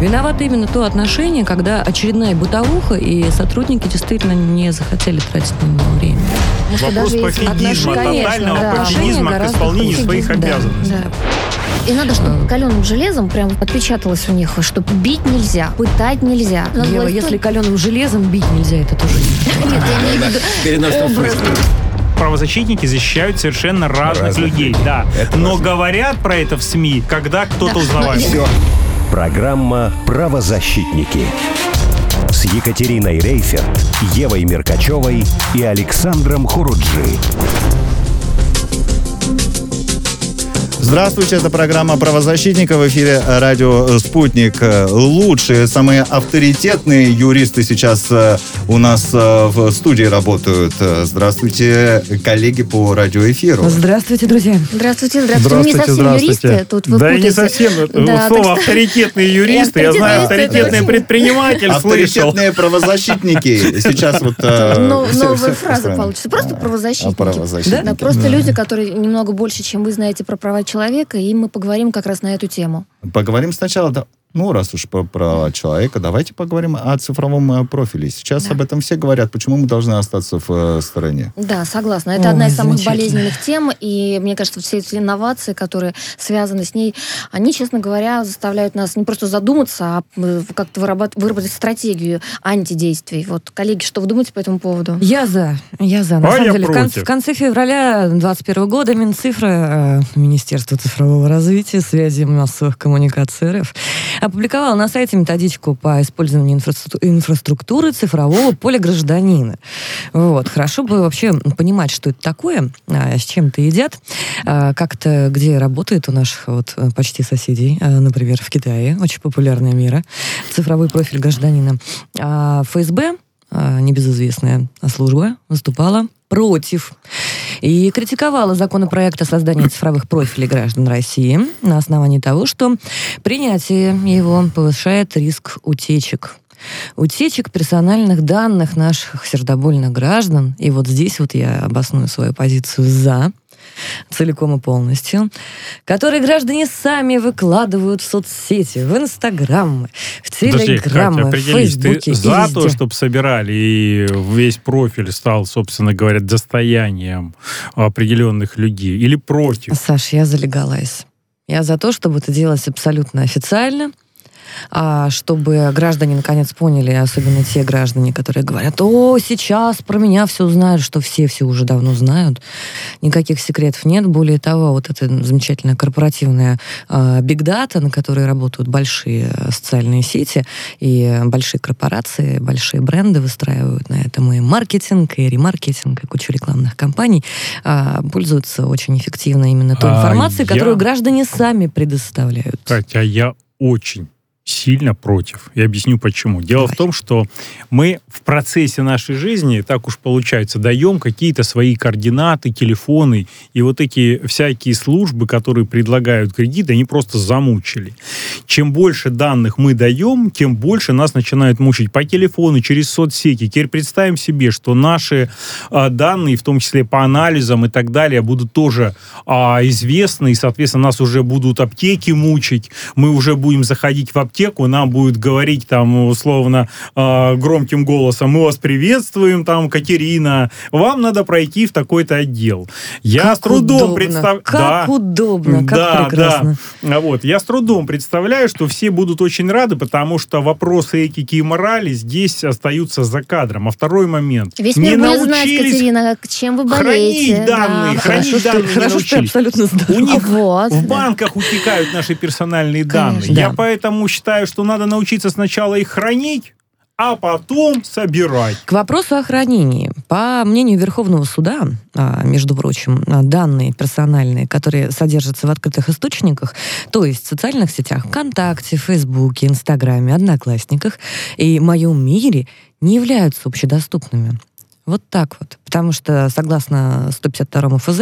Виновато именно то отношение, когда очередная бытовуха, и сотрудники действительно не захотели тратить на него время. Вопрос пофигизма, тотального да. пофигизма к исполнению своих обязанностей. Да, да. И надо, чтобы каленым железом прям отпечаталось у них, что бить нельзя, пытать нельзя. Ева, если каленым железом бить нельзя, это тоже Нет, я имею в виду правозащитники защищают совершенно разных, разных людей, людей. да. Это Но важно. говорят про это в СМИ, когда кто-то да. узнавает. Все. Программа «Правозащитники» с Екатериной Рейферт, Евой Меркачевой и Александром Хуруджи. Здравствуйте, это программа правозащитника в эфире радио «Спутник». Лучшие, самые авторитетные юристы сейчас э, у нас э, в студии работают. Здравствуйте, коллеги по радиоэфиру. Здравствуйте, друзья. Здравствуйте, здравствуйте. здравствуйте не совсем здравствуйте. юристы. Тут вы да путаете. не совсем. Да, Слово так... авторитетные юристы. Я знаю, авторитетный предприниматель Авторитетные правозащитники. Сейчас вот... Э, новая фраза получится. Просто правозащитники. Да, просто люди, которые немного больше, чем вы знаете про права человека человека, и мы поговорим как раз на эту тему. Поговорим сначала, да, ну, раз уж про, про человека, давайте поговорим о цифровом э, профиле. Сейчас да. об этом все говорят. Почему мы должны остаться в э, стороне? Да, согласна. Это Ой, одна из самых болезненных тем. И мне кажется, все эти инновации, которые связаны с ней, они, честно говоря, заставляют нас не просто задуматься, а э, как-то выработать, выработать стратегию антидействий. Вот, коллеги, что вы думаете по этому поводу? Я за. Я за. На а самом деле, в конце, в конце февраля 2021 года Минцифра, Министерство цифрового развития, связи массовых коммуникаций РФ опубликовала на сайте методичку по использованию инфраструктуры цифрового поля гражданина. Вот. Хорошо бы вообще понимать, что это такое, а, с чем это едят, а, как-то где работает у наших вот почти соседей, а, например, в Китае, очень популярная мера, цифровой профиль гражданина. ФСБ, небезызвестная служба, выступала против. И критиковала законопроект о создании цифровых профилей граждан России на основании того, что принятие его повышает риск утечек. Утечек персональных данных наших сердобольных граждан. И вот здесь вот я обосную свою позицию «за», целиком и полностью, которые граждане сами выкладывают в соцсети, в Инстаграм, в Телеграм, в Фейсбуке. Ты за то, чтобы собирали, и весь профиль стал, собственно говоря, достоянием определенных людей, или против? Саш, я залегалась. Я за то, чтобы это делалось абсолютно официально, чтобы граждане наконец поняли, особенно те граждане, которые говорят, о, сейчас про меня все знают, что все все уже давно знают. Никаких секретов нет. Более того, вот эта замечательная корпоративная бигдата, на которой работают большие социальные сети и большие корпорации, большие бренды выстраивают на этом и маркетинг, и ремаркетинг, и кучу рекламных кампаний, а, пользуются очень эффективно именно той а информацией, а которую граждане сами предоставляют. Катя, я очень сильно против. Я объясню почему. Дело Давай. в том, что мы в процессе нашей жизни, так уж получается, даем какие-то свои координаты, телефоны, и вот эти всякие службы, которые предлагают кредиты, они просто замучили. Чем больше данных мы даем, тем больше нас начинают мучить по телефону, через соцсети. Теперь представим себе, что наши а, данные, в том числе по анализам и так далее, будут тоже а, известны, и, соответственно, нас уже будут аптеки мучить, мы уже будем заходить в аптеку, аптеку, нам будет говорить там условно э, громким голосом, мы вас приветствуем, там, Катерина, вам надо пройти в такой-то отдел. Я как с трудом представляю... Как да, удобно, как да, прекрасно. Да. Вот, я с трудом представляю, что все будут очень рады, потому что вопросы этики и морали здесь остаются за кадром. А второй момент. Весь мир не будет знать, Катерина, чем вы болеете. Хранить данные, да. хранить хорошо, данные что, хорошо, что абсолютно здоров. У них вот, в банках утекают наши персональные данные. Конечно, я да. поэтому считаю, считаю, что надо научиться сначала их хранить, а потом собирать. К вопросу о хранении. По мнению Верховного суда, а, между прочим, а, данные персональные, которые содержатся в открытых источниках, то есть в социальных сетях ВКонтакте, Фейсбуке, Инстаграме, Одноклассниках и моем мире, не являются общедоступными. Вот так вот. Потому что, согласно 152 ФЗ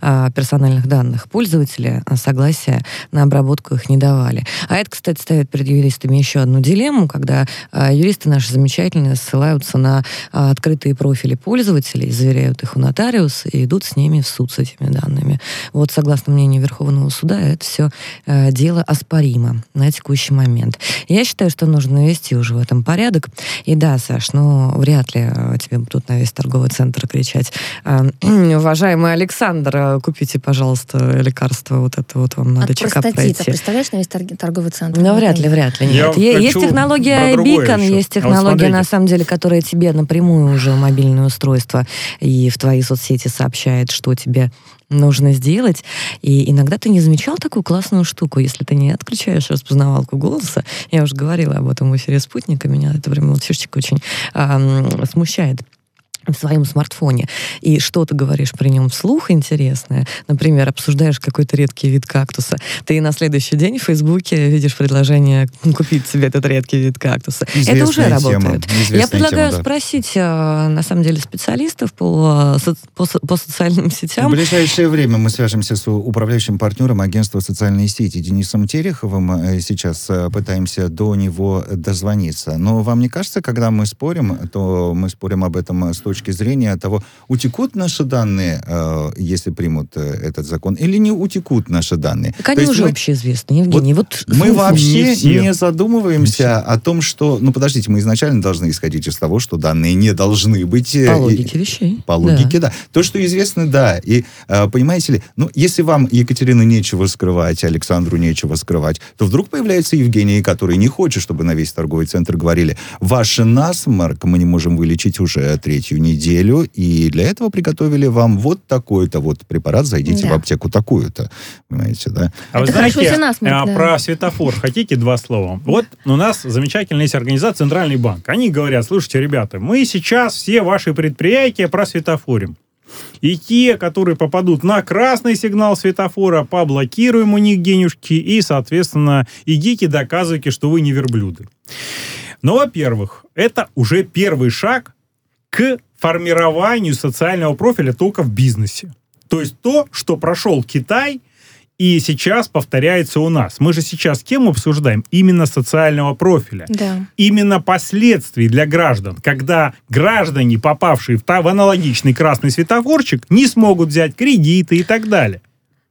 а, персональных данных, пользователи а, согласия на обработку их не давали. А это, кстати, ставит перед юристами еще одну дилемму, когда а, юристы наши замечательные ссылаются на открытые профили пользователей, заверяют их у нотариуса и идут с ними в суд с этими данными. Вот, согласно мнению Верховного суда, это все дело оспоримо на текущий момент. Я считаю, что нужно навести уже в этом порядок. И да, Саш, ну, вряд ли тебе тут, весь торговый центр кричать. А, уважаемый Александр, а, купите, пожалуйста, лекарство. Вот это вот вам надо От чекап пройти. представляешь, на весь торговый центр? Ну, вряд ли, вряд ли. Нет. Есть технология iBeacon, есть технология, на самом деле, которая тебе напрямую уже в мобильное устройство и в твои соцсети сообщает, что тебе нужно сделать. И иногда ты не замечал такую классную штуку, если ты не отключаешь распознавалку голоса. Я уже говорила об этом в эфире «Спутника», меня это время вот фишечка очень э, смущает в своем смартфоне, и что ты говоришь при нем вслух интересное, например, обсуждаешь какой-то редкий вид кактуса, ты на следующий день в Фейсбуке видишь предложение купить себе этот редкий вид кактуса. Известная Это уже работает. Я предлагаю тема, да. спросить, э, на самом деле, специалистов по, по, по социальным сетям. В ближайшее время мы свяжемся с управляющим партнером агентства «Социальные сети» Денисом Тереховым. Э, сейчас э, пытаемся до него дозвониться. Но вам не кажется, когда мы спорим, то мы спорим об этом с точки точки зрения того, утекут наши данные, э, если примут э, этот закон, или не утекут наши данные. Так они уже мы, общеизвестны, Евгений. Вот, вот мы вообще не, не задумываемся не о том, что... Ну, подождите, мы изначально должны исходить из того, что данные не должны быть... Э, по логике вещей. По логике, да. да. То, что известно, да. И, э, понимаете ли, ну, если вам, Екатерина, нечего скрывать, Александру нечего скрывать, то вдруг появляется Евгений, который не хочет, чтобы на весь торговый центр говорили, ваш насморк мы не можем вылечить уже третью неделю, и для этого приготовили вам вот такой-то вот препарат, зайдите да. в аптеку такую-то. Понимаете, да? А вы знаете, насмерть, а, да. про светофор хотите два слова? Вот у нас замечательная есть организация Центральный банк. Они говорят, слушайте, ребята, мы сейчас все ваши предприятия просветофорим. И те, которые попадут на красный сигнал светофора, поблокируем у них денежки и, соответственно, идите доказывайте, что вы не верблюды. Но, во-первых, это уже первый шаг к формированию социального профиля только в бизнесе. То есть то, что прошел Китай и сейчас повторяется у нас. Мы же сейчас кем обсуждаем? Именно социального профиля. Да. Именно последствий для граждан, когда граждане, попавшие в, в аналогичный красный светофорчик, не смогут взять кредиты и так далее.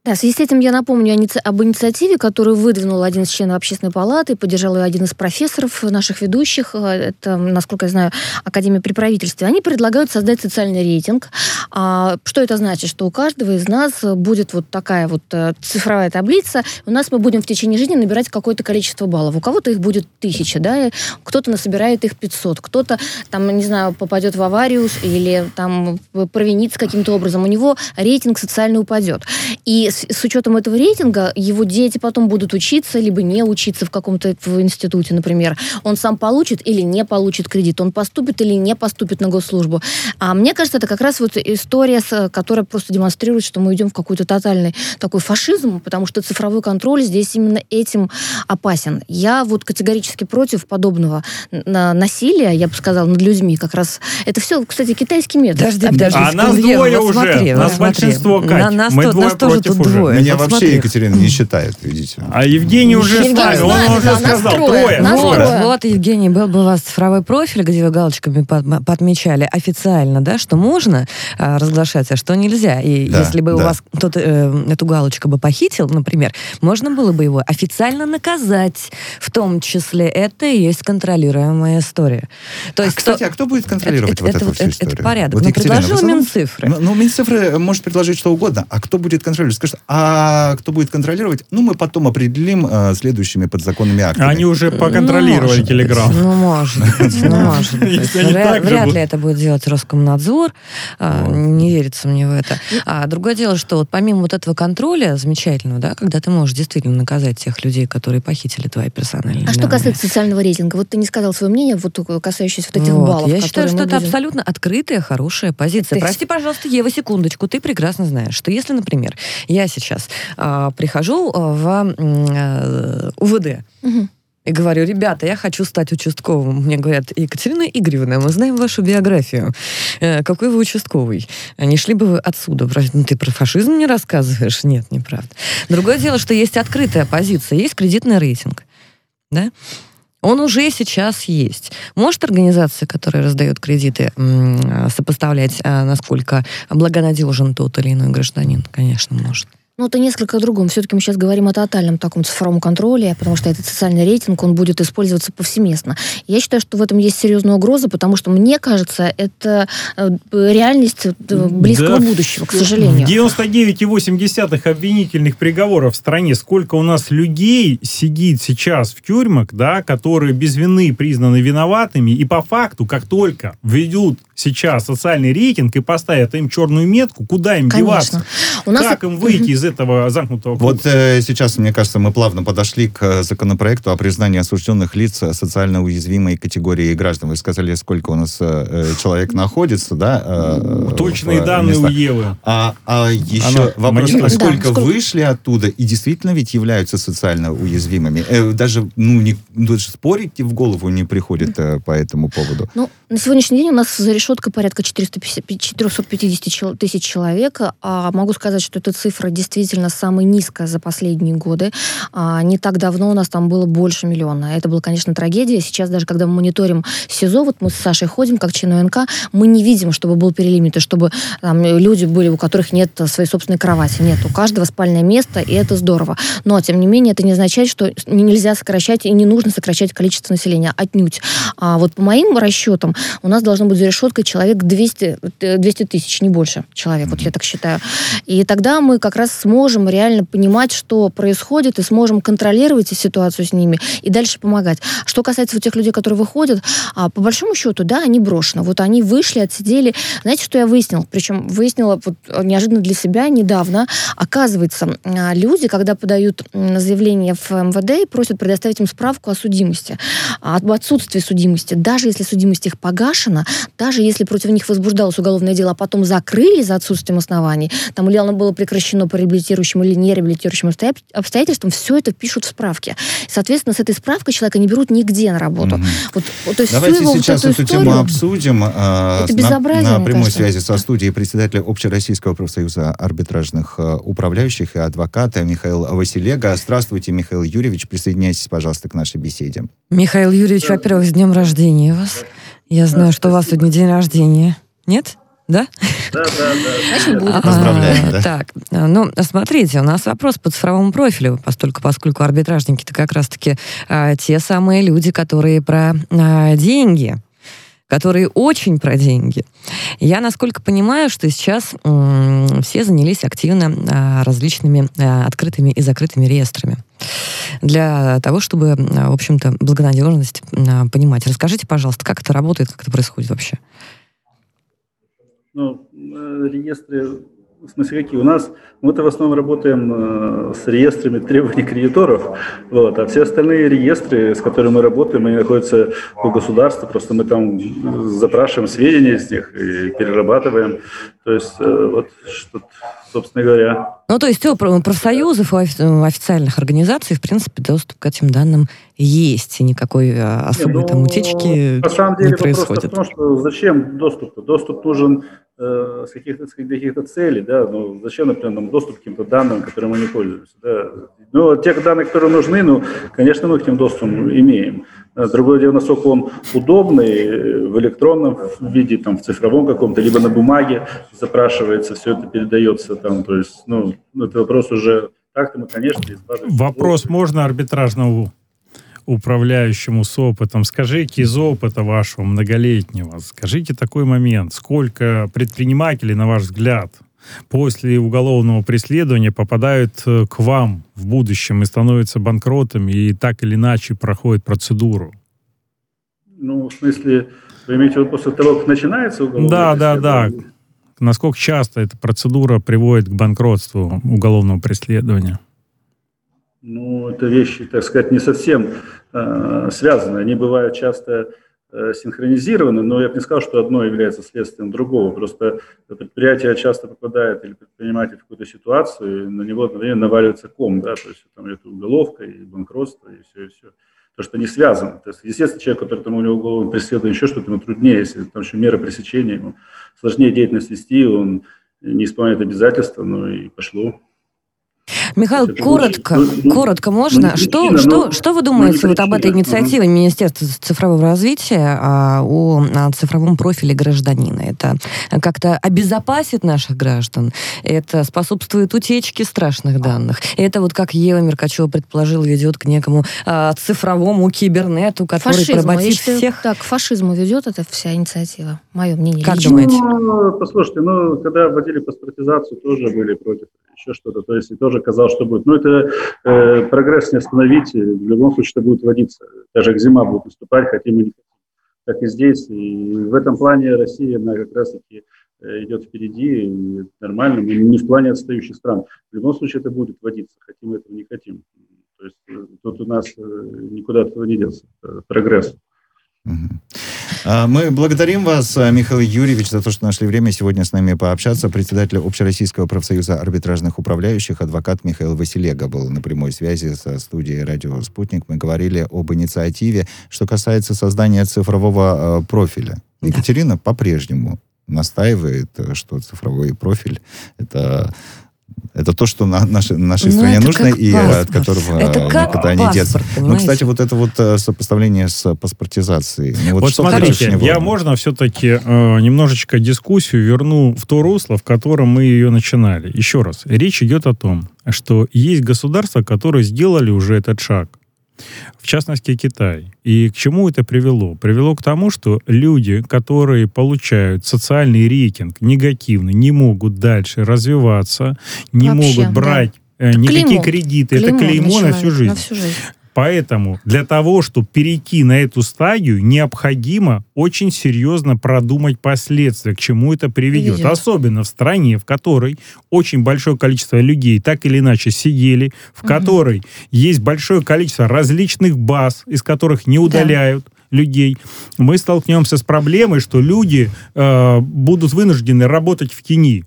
Да, в связи с этим я напомню об инициативе, которую выдвинул один из членов общественной палаты, поддержал ее один из профессоров наших ведущих, э, это, насколько я знаю, Академия при правительстве. Они предлагают создать социальный рейтинг. А, что это значит? Что у каждого из нас будет вот такая вот э, цифровая таблица. У нас мы будем в течение жизни набирать какое-то количество баллов. У кого-то их будет тысяча, да, кто-то насобирает их 500, кто-то там, не знаю, попадет в аварию или там провинится каким-то образом. У него рейтинг социально упадет. И с, с учетом этого рейтинга его дети потом будут учиться, либо не учиться в каком-то в институте, например. Он сам получит или не получит кредит, он поступит или не поступит на госслужбу. А мне кажется, это как раз вот история, которая просто демонстрирует, что мы идем в какой-то тотальный такой фашизм, потому что цифровой контроль здесь именно этим опасен. Я вот категорически против подобного насилия, я бы сказала, над людьми. Как раз это все, кстати, китайский метод. Подожди, подожди. А нас двое вот уже. Смотри, нас смотри. большинство, Кать. На, нас, Мы двое нас против двое. Меня вот вообще смотри. Екатерина не считает, видите. А Евгений уже Евгений ставил, он уже сказал, трое. Вот, вот, Евгений, был бы у вас цифровой профиль, где вы галочками подмечали официально, да, что можно а, разглашать, а что нельзя. И да, если бы да. у вас кто-то э, эту галочку бы похитил, например, можно было бы его официально наказать. В том числе это и есть контролируемая история. То а, есть, а, кстати, кто, а кто будет контролировать это, вот это, эту всю это, историю? Это порядок. Вот, Но Екатерина, предложил Минцифры. Ну, ну, Минцифры может предложить что угодно. А кто будет контролировать? Скажет, а кто будет контролировать? Ну, мы потом определим э, следующими подзаконными актами. Они уже поконтролировали ну, Телеграм. Ну, может быть. Ну, может быть. Вряд ли это будет делать Роскомнадзор. А, не верится мне в это. А другое дело, что вот помимо вот этого контроля замечательного, да, когда ты можешь действительно наказать тех людей, которые похитили твои персональные А что касается социального рейтинга, вот ты не сказал свое мнение, вот касающееся вот этих баллов. Я считаю, что это абсолютно открытая, хорошая позиция. Прости, пожалуйста, Ева, секундочку. Ты прекрасно знаешь, что если, например, я сейчас э, прихожу в э, УВД, угу и говорю, ребята, я хочу стать участковым. Мне говорят, Екатерина Игоревна, мы знаем вашу биографию. Э, какой вы участковый? Не шли бы вы отсюда? Ну, ты про фашизм не рассказываешь? Нет, неправда. Другое дело, что есть открытая позиция, есть кредитный рейтинг. Да? Он уже сейчас есть. Может организация, которая раздает кредиты, сопоставлять, а, насколько благонадежен тот или иной гражданин? Конечно, может. Ну, это несколько другом. Все-таки мы сейчас говорим о тотальном таком цифровом контроле, потому что этот социальный рейтинг, он будет использоваться повсеместно. Я считаю, что в этом есть серьезная угроза, потому что, мне кажется, это э, реальность э, близкого да, будущего, к сожалению. 99,8 обвинительных приговоров в стране. Сколько у нас людей сидит сейчас в тюрьмах, да, которые без вины признаны виноватыми, и по факту, как только введут сейчас социальный рейтинг и поставят им черную метку, куда им Конечно. деваться? У нас как им выйти из этого замкнутого круга. Вот э, сейчас, мне кажется, мы плавно подошли к э, законопроекту о признании осужденных лиц социально уязвимой категории граждан. Вы сказали, сколько у нас э, человек находится, да? Э, Точные в, данные местах. у Евы. А, а еще Она, вопрос, насколько да, вышли оттуда и действительно ведь являются социально уязвимыми. Э, даже, ну, не, даже спорить в голову не приходит э, по этому поводу. Ну, на сегодняшний день у нас за решеткой порядка 450, 450 тысяч человек. А могу сказать, что эта цифра действительно действительно самая низкая за последние годы. А, не так давно у нас там было больше миллиона. Это была, конечно, трагедия. Сейчас даже, когда мы мониторим СИЗО, вот мы с Сашей ходим, как член ОНК, мы не видим, чтобы был перелимит, и чтобы там, люди были, у которых нет своей собственной кровати. Нет, у каждого спальное место, и это здорово. Но, тем не менее, это не означает, что нельзя сокращать и не нужно сокращать количество населения. Отнюдь. А вот по моим расчетам, у нас должно быть за решеткой человек 200, 200 тысяч, не больше человек, вот я так считаю. И тогда мы как раз сможем реально понимать, что происходит, и сможем контролировать ситуацию с ними и дальше помогать. Что касается вот тех людей, которые выходят, а, по большому счету, да, они брошены. Вот они вышли, отсидели. Знаете, что я выяснила? Причем выяснила вот неожиданно для себя недавно. Оказывается, а, люди, когда подают заявление в МВД и просят предоставить им справку о судимости, об отсутствии судимости, даже если судимость их погашена, даже если против них возбуждалось уголовное дело, а потом закрыли за отсутствием оснований, там или оно было прекращено по реабилитирующим или нереабилитирующим обстоятельствам, все это пишут в справке. Соответственно, с этой справкой человека не берут нигде на работу. Mm-hmm. Вот, то есть Давайте сейчас вот эту, эту тему обсудим. Это безобразие, на, на прямой кажется. связи со студией председателя Общероссийского профсоюза арбитражных э, управляющих и адвоката Михаил Василега. Здравствуйте, Михаил Юрьевич. Присоединяйтесь, пожалуйста, к нашей беседе. Михаил Юрьевич, во-первых, с днем рождения вас. Я знаю, что у вас сегодня день рождения. Нет? Да? Да, да, да. Поздравляем, да. Так, ну, смотрите, у нас вопрос по цифровому профилю, поскольку, поскольку арбитражники-то как раз-таки а, те самые люди, которые про а, деньги, которые очень про деньги. Я, насколько понимаю, что сейчас м, все занялись активно а, различными а, открытыми и закрытыми реестрами для того, чтобы, в общем-то, благонадежность а, понимать. Расскажите, пожалуйста, как это работает, как это происходит вообще? Ну, э, реестры, в смысле какие? У нас, мы-то в основном работаем э, с реестрами требований кредиторов, вот, а все остальные реестры, с которыми мы работаем, они находятся у государства, просто мы там запрашиваем сведения из них и перерабатываем. То есть, э, вот, что собственно говоря. Ну, то есть у профсоюзов, у официальных организаций, в принципе, доступ к этим данным есть, и никакой особой Нет, ну, там утечки на самом деле, не происходит. в том, что зачем доступ? -то? Доступ нужен э, с каких-то каких целей, да, ну, зачем, например, нам доступ к каким-то данным, которыми мы не пользуемся, да. Ну, тех данных, которые нужны, ну, конечно, мы к ним доступ имеем. Другое дело, насколько он удобный э, в электронном виде, там, в цифровом каком-то, либо на бумаге запрашивается, все это передается там, то есть, ну, это вопрос уже так-то мы, конечно, Вопрос можно арбитражному управляющему с опытом. Скажите из опыта вашего многолетнего, скажите такой момент, сколько предпринимателей, на ваш взгляд, после уголовного преследования попадают э, к вам в будущем и становятся банкротами и так или иначе проходят процедуру? Ну, в смысле, вы имеете в виду после того, как начинается уголовное да, да, да. Насколько часто эта процедура приводит к банкротству уголовного преследования? Ну, это вещи, так сказать, не совсем э, связаны. Они бывают часто э, синхронизированы, но я бы не сказал, что одно является следствием другого. Просто предприятие часто попадает или предприниматель в какую-то ситуацию, и на него одновременно наваливается ком, да, то есть там это уголовка и банкротство, и все, и все. то, что они связаны. То есть, естественно, человек, который там у него голову преследует еще что-то, ему труднее, если там еще мера пресечения, ему сложнее деятельность вести, он не исполняет обязательства, ну и пошло. Михаил, это коротко, очень, коротко можно. Ну, что, причина, что, но, что вы думаете вот об этой инициативе угу. Министерства цифрового развития а, о, о цифровом профиле гражданина? Это как-то обезопасит наших граждан? Это способствует утечке страшных данных? Это вот как Ева Меркачева предположила, ведет к некому а, цифровому кибернету, который фашизму, поработит всех? Так, к фашизму ведет эта вся инициатива, мое мнение. Как лично. думаете? Ну, послушайте, ну, когда вводили паспортизацию, тоже были против еще что-то. То есть и тоже казалось, что будет. Но это э, прогресс не остановить. В любом случае это будет вводиться. Даже к зима будет наступать, хотим и не хотим. Так и здесь. И в этом плане Россия, она как раз-таки э, идет впереди, и нормально, мы не в плане отстающих стран. В любом случае это будет вводиться, хотим этого, не хотим. То есть э, тут у нас э, никуда этого не делся. Прогресс. А, мы благодарим вас, а, Михаил Юрьевич, за то, что нашли время сегодня с нами пообщаться. Председатель Общероссийского профсоюза арбитражных управляющих, адвокат Михаил Василега был на прямой связи со студией «Радио Спутник». Мы говорили об инициативе, что касается создания цифрового э, профиля. Да. Екатерина по-прежнему настаивает, что цифровой профиль — это это то, что на нашей, нашей ну, стране нужно и паспорт. от которого это никуда не деться. Ну, кстати, вот это вот э, сопоставление с паспортизацией. Ну, вот вот смотрите, я можно все-таки э, немножечко дискуссию верну в то русло, в котором мы ее начинали. Еще раз, речь идет о том, что есть государства, которые сделали уже этот шаг в частности Китай. И к чему это привело? Привело к тому, что люди, которые получают социальный рейтинг негативный, не могут дальше развиваться, не Вообще, могут брать да. Э, никакие клеймо. кредиты. Клеймо это клеймо на всю жизнь. На всю жизнь. Поэтому для того, чтобы перейти на эту стадию, необходимо очень серьезно продумать последствия, к чему это приведет. приведет. Особенно в стране, в которой очень большое количество людей так или иначе сидели, в угу. которой есть большое количество различных баз, из которых не удаляют. Да людей, мы столкнемся с проблемой, что люди э, будут вынуждены работать в тени.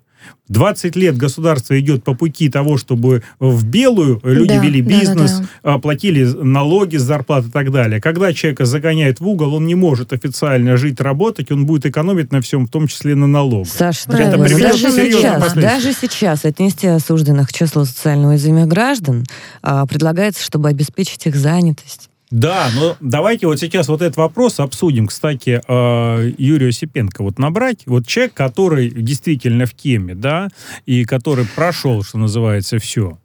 20 лет государство идет по пути того, чтобы в белую люди да, вели бизнес, да, да, да. платили налоги с зарплат и так далее. Когда человека загоняет в угол, он не может официально жить, работать, он будет экономить на всем, в том числе на налогах. Саша, это даже сейчас, даже сейчас отнести осужденных к числу социально уязвимых граждан а, предлагается, чтобы обеспечить их занятость. Да, но давайте вот сейчас вот этот вопрос обсудим. Кстати, э, Юрию Осипенко вот набрать. Вот человек, который действительно в теме, да, и который прошел, что называется, все.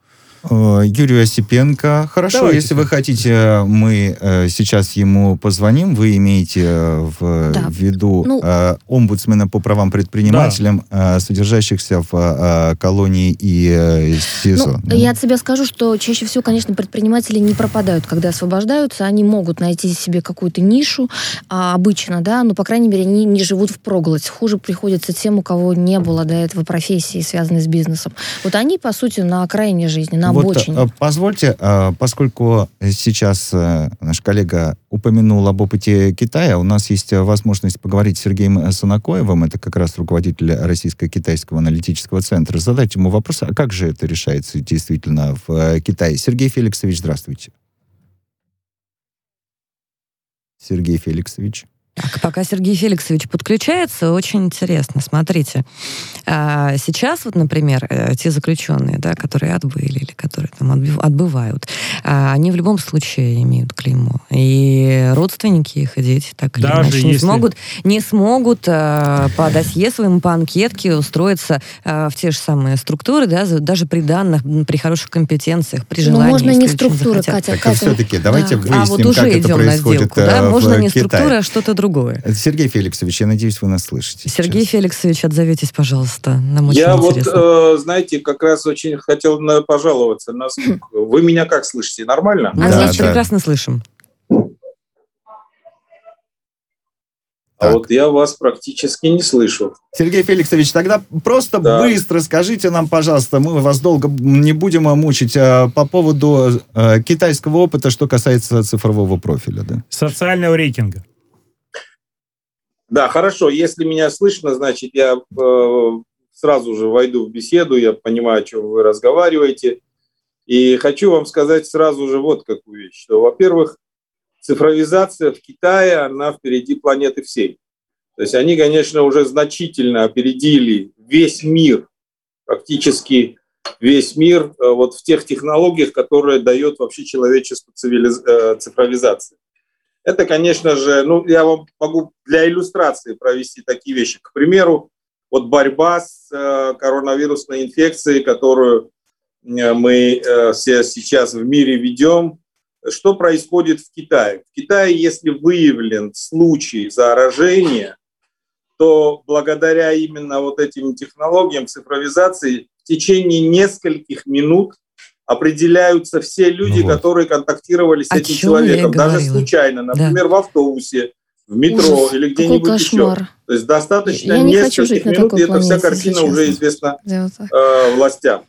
Э, Юрию Осипенко. Хорошо, Давайте. если вы хотите, мы э, сейчас ему позвоним. Вы имеете э, в да. виду ну, омбудсмена по правам предпринимателям, да. содержащихся в колонии и СИЗО. Ну, Я от себя скажу, что чаще всего, конечно, предприниматели не пропадают, когда освобождаются. Они могут найти себе какую-то нишу, а, обычно, да, но, по крайней мере, они не живут в проголодь. Хуже приходится тем, у кого не было до этого профессии, связанной с бизнесом. Вот они, по сути, на окраине жизни, на вот, обочине. Э, позвольте, э, поскольку сейчас э, наш коллега упомянул об опыте Китая, у нас есть возможность поговорить с Сергеем Санакоевым, это как раз руководитель Российско-Китайского аналитического центра, задать ему вопрос, а как же это решается действительно в Китае? Сергей Феликсович, здравствуйте. Сергей Феликсович. Так, пока Сергей Феликсович подключается, очень интересно. Смотрите, а, сейчас вот, например, э, те заключенные, да, которые отбыли или которые там отбывают, а, они в любом случае имеют клеймо. И родственники их, и дети так или Даже иначе если... не смогут, не смогут а, по досье своему, по анкетке устроиться в те же самые структуры, да, даже при данных, при хороших компетенциях, при желании. Ну, можно не структура, Катя. Так, Катя. все-таки давайте да. выясним, а вот уже как идем это происходит на сделку, да? Можно не структура, а что-то другое. Сергей Феликсович, я надеюсь, вы нас слышите. Сергей сейчас. Феликсович, отзовитесь, пожалуйста. Нам очень я интересно. вот, э, знаете, как раз очень хотел пожаловаться на звук. Вы меня как слышите? Нормально? Мы да, вас да. прекрасно слышим. А вот я вас практически не слышу. Сергей Феликсович, тогда просто да. быстро скажите нам, пожалуйста, мы вас долго не будем мучить, а, по поводу а, китайского опыта, что касается цифрового профиля. Да? Социального рейтинга. Да, хорошо. Если меня слышно, значит, я э, сразу же войду в беседу, я понимаю, о чем вы разговариваете. И хочу вам сказать сразу же вот какую вещь, что, во-первых, цифровизация в Китае, она впереди планеты всей. То есть они, конечно, уже значительно опередили весь мир, практически весь мир э, вот в тех технологиях, которые дает вообще человечеству цивилиз... Э, цифровизация. Это, конечно же, ну, я вам могу для иллюстрации провести такие вещи. К примеру, вот борьба с э, коронавирусной инфекцией, которую мы все сейчас в мире ведем, что происходит в Китае? В Китае, если выявлен случай заражения, то благодаря именно вот этим технологиям цифровизации в течение нескольких минут определяются все люди, ну вот. которые контактировали с О этим человеком, даже случайно, например, да. в автобусе, в метро Ужас, или где-нибудь еще. То есть достаточно я нескольких минут, и эта вся картина уже известна э, властям.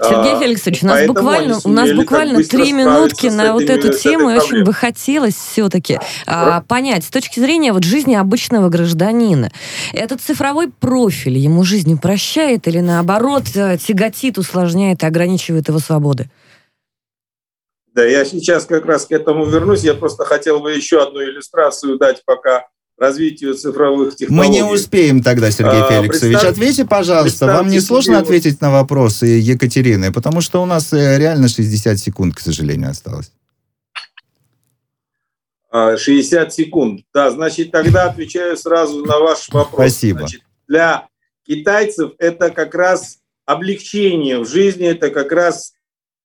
Сергей а, Феликсович, у нас буквально, у нас буквально три минутки на вот эту тему, и очень бы хотелось все-таки а, понять, с точки зрения вот жизни обычного гражданина, этот цифровой профиль ему жизнь прощает или наоборот э, тяготит, усложняет и ограничивает его свободы? Да, я сейчас как раз к этому вернусь. Я просто хотел бы еще одну иллюстрацию дать, пока развитию цифровых технологий. Мы не успеем тогда, Сергей а, Феликсович. Представь, Ответьте, пожалуйста. Вам не сложно себе... ответить на вопросы Екатерины? Потому что у нас э, реально 60 секунд, к сожалению, осталось. 60 а, секунд. Да, значит, тогда отвечаю сразу на ваш вопрос. Спасибо. Значит, для китайцев это как раз облегчение в жизни, это как раз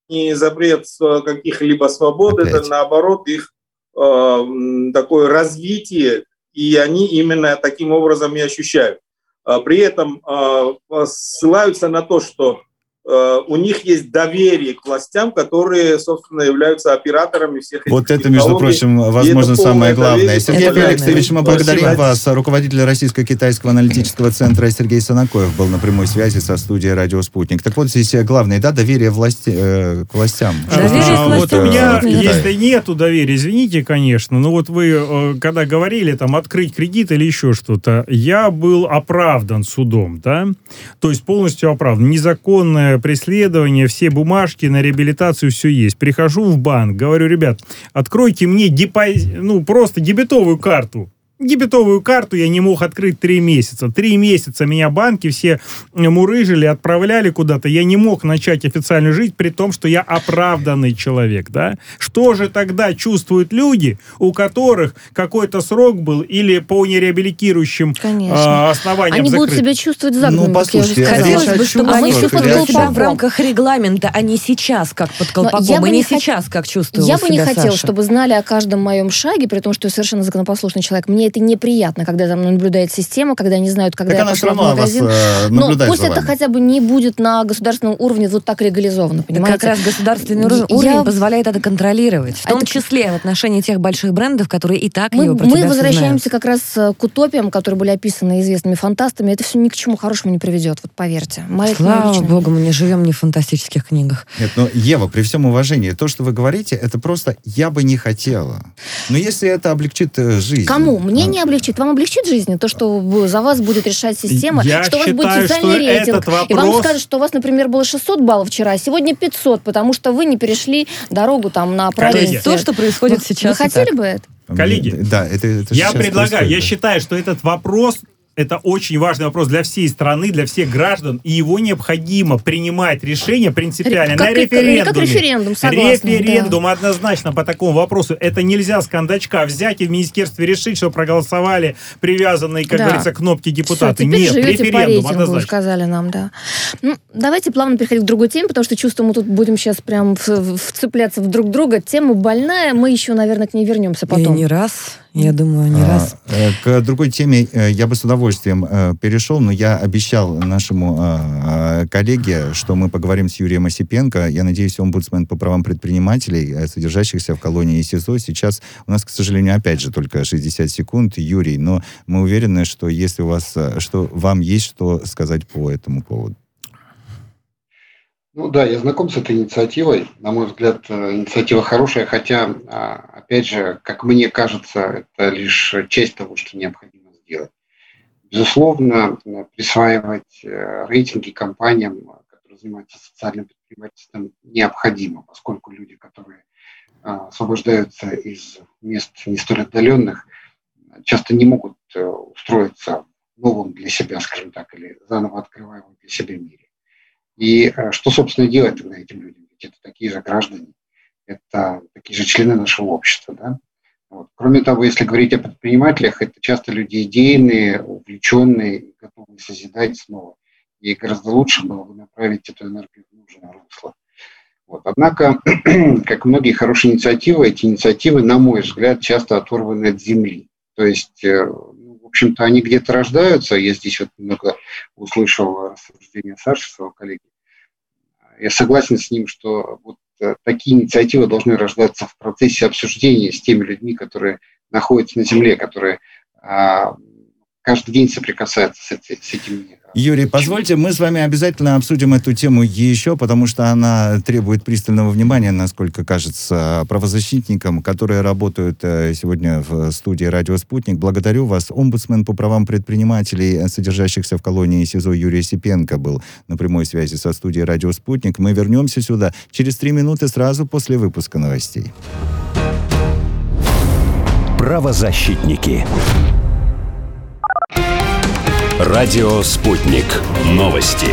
не запрет каких-либо свобод, Опять. это наоборот их э, такое развитие и они именно таким образом и ощущают. А, при этом а, ссылаются на то, что у них есть доверие к властям, которые, собственно, являются операторами всех этих Вот это, между прочим, возможно, самое главное. Сергей Феликсович, мы благодарим Спасибо. вас. Руководитель Российско-Китайского аналитического центра Сергей Санакоев был на прямой связи со студией «Радио Спутник». Так вот, здесь главное, да, доверие власти, э, к властям. Доверие а, вот у меня, если нету доверия, извините, конечно, но вот вы, э, когда говорили, там, открыть кредит или еще что-то, я был оправдан судом, да, то есть полностью оправдан. Незаконное преследование, все бумажки на реабилитацию, все есть. Прихожу в банк, говорю, ребят, откройте мне депоз... ну, просто дебетовую карту дебетовую карту я не мог открыть три месяца. Три месяца меня банки все мурыжили, отправляли куда-то. Я не мог начать официально жить, при том, что я оправданный человек. Да? Что же тогда чувствуют люди, у которых какой-то срок был или по нереабилитирующим. Э, основаниям Они закрыт? будут себя чувствовать загнанными, ну, послушайте, как я уже сказала. чтобы они чувствовали себя в рамках регламента, а не сейчас, как под колпаком, я и не хот... сейчас, как чувствую Я бы не хотела, Саша. чтобы знали о каждом моем шаге, при том, что я совершенно законопослушный человек. Мне это неприятно, когда за мной наблюдает система, когда не знают, когда так я пошла в магазин. Вас, э, Но пусть это хотя бы не будет на государственном уровне вот так легализовано, понимаете? как раз государственный уровень, я... уровень позволяет это контролировать. В том это... числе в отношении тех больших брендов, которые и так мы, ее про Мы возвращаемся как раз э, к утопиям, которые были описаны известными фантастами. Это все ни к чему хорошему не приведет, вот поверьте. Моя Слава богу, мы не живем не в фантастических книгах. Нет, но, Ева, при всем уважении, то, что вы говорите, это просто «я бы не хотела». Но если это облегчит э, жизнь... Кому? Мне не облегчит. Вам облегчит жизнь? То, что за вас будет решать система, Я что считаю, у вас будет социальный рейтинг. Вопрос... И вам скажут, что у вас, например, было 600 баллов вчера, а сегодня 500, потому что вы не перешли дорогу там на правильный То, что происходит вы, сейчас. Вы хотели бы это? Коллеги, да, это, это я предлагаю, я считаю, что этот вопрос это очень важный вопрос для всей страны, для всех граждан, и его необходимо принимать решение принципиально как, на референдуме. Как референдум, согласна, Референдум да. однозначно по такому вопросу. Это нельзя с кондачка взять и в министерстве решить, что проголосовали привязанные, как да. говорится, кнопки депутаты. Все, Нет, референдум по рейтингу, однозначно. сказали нам, да. Ну, давайте плавно переходить к другой теме, потому что чувствую, мы тут будем сейчас прям вцепляться в друг друга. Тема больная, мы еще, наверное, к ней вернемся потом. И не раз я думаю, не а, раз. Э, к другой теме э, я бы с удовольствием э, перешел, но я обещал нашему а, коллеге, что мы поговорим с Юрием Осипенко. Я надеюсь, омбудсмен по правам предпринимателей, содержащихся в колонии СИЗО. Сейчас у нас, к сожалению, опять же только 60 секунд, Юрий, но мы уверены, что если у вас, что вам есть что сказать по этому поводу. Ну да, я знаком с этой инициативой. На мой взгляд, э, инициатива хорошая, хотя, а, опять же, как мне кажется, это лишь часть того, что необходимо сделать. Безусловно, присваивать э, рейтинги компаниям, которые занимаются социальным предпринимательством, необходимо, поскольку люди, которые освобождаются из мест не столь отдаленных, часто не могут устроиться в новом для себя, скажем так, или заново открываемом для себя мире. И что, собственно, делать тогда этим людям? Ведь это такие же граждане, это такие же члены нашего общества, да? Вот. Кроме того, если говорить о предпринимателях, это часто люди идейные, увлеченные, готовые созидать снова. И гораздо лучше было бы направить эту энергию в нужное русло. Вот. Однако, как многие хорошие инициативы, эти инициативы, на мой взгляд, часто оторваны от земли. То есть, э, общем-то, они где-то рождаются. Я здесь вот немного услышал рассуждение Саши, своего коллеги. Я согласен с ним, что вот Э, такие инициативы должны рождаться в процессе обсуждения с теми людьми, которые находятся на земле, которые а, каждый день соприкасаются с, с этими Юрий, позвольте, мы с вами обязательно обсудим эту тему еще, потому что она требует пристального внимания, насколько кажется, правозащитникам, которые работают э, сегодня в студии «Радио Спутник». Благодарю вас. Омбудсмен по правам предпринимателей, содержащихся в колонии СИЗО Юрий Сипенко был на прямой связи со студией «Радио Спутник». Мы вернемся сюда через три минуты сразу после выпуска новостей. Правозащитники. Радио «Спутник». Новости.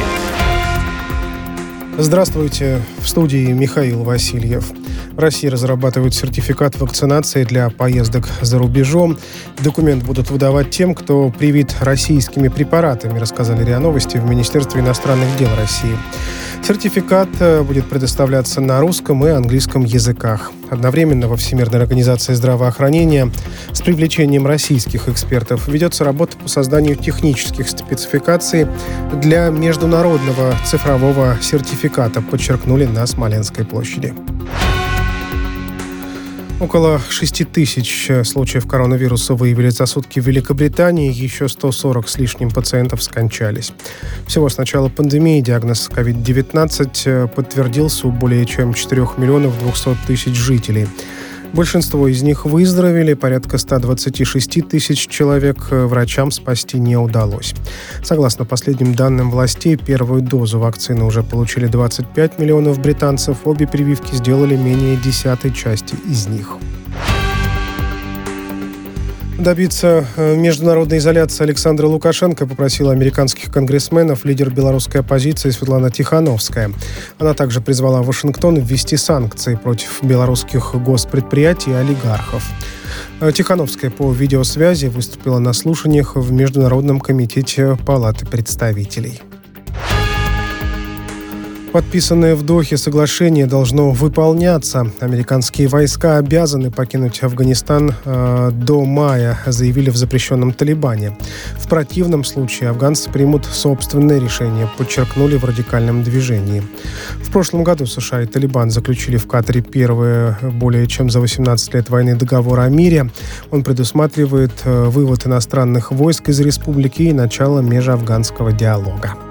Здравствуйте. В студии Михаил Васильев. В России разрабатывают сертификат вакцинации для поездок за рубежом. Документ будут выдавать тем, кто привит российскими препаратами, рассказали РИА Новости в Министерстве иностранных дел России. Сертификат э, будет предоставляться на русском и английском языках. Одновременно во Всемирной организации здравоохранения с привлечением российских экспертов ведется работа по созданию технических спецификаций для международного цифрового сертификата, подчеркнули на Смоленской площади. Около 6 тысяч э, случаев коронавируса выявили за сутки в Великобритании, еще 140 с лишним пациентов скончались. Всего с начала пандемии диагноз COVID-19 э, подтвердился у более чем 4 миллионов 200 тысяч жителей. Большинство из них выздоровели, порядка 126 тысяч человек э, врачам спасти не удалось. Согласно последним данным властей, первую дозу вакцины уже получили 25 миллионов британцев, обе прививки сделали менее десятой части из них. Добиться э, международной изоляции Александра Лукашенко попросила американских конгрессменов лидер белорусской оппозиции Светлана Тихановская. Она также призвала Вашингтон ввести санкции против белорусских госпредприятий и олигархов. Э, Тихановская по видеосвязи выступила на слушаниях в Международном комитете Палаты представителей. Подписанное в Дохе соглашение должно выполняться. Американские войска обязаны покинуть Афганистан э, до мая, заявили в запрещенном Талибане. В противном случае афганцы примут собственное решение, подчеркнули в радикальном движении. В прошлом году США и Талибан заключили в Катаре первый более чем за 18 лет войны договор о мире. Он предусматривает э, вывод иностранных войск из республики и начало межафганского диалога.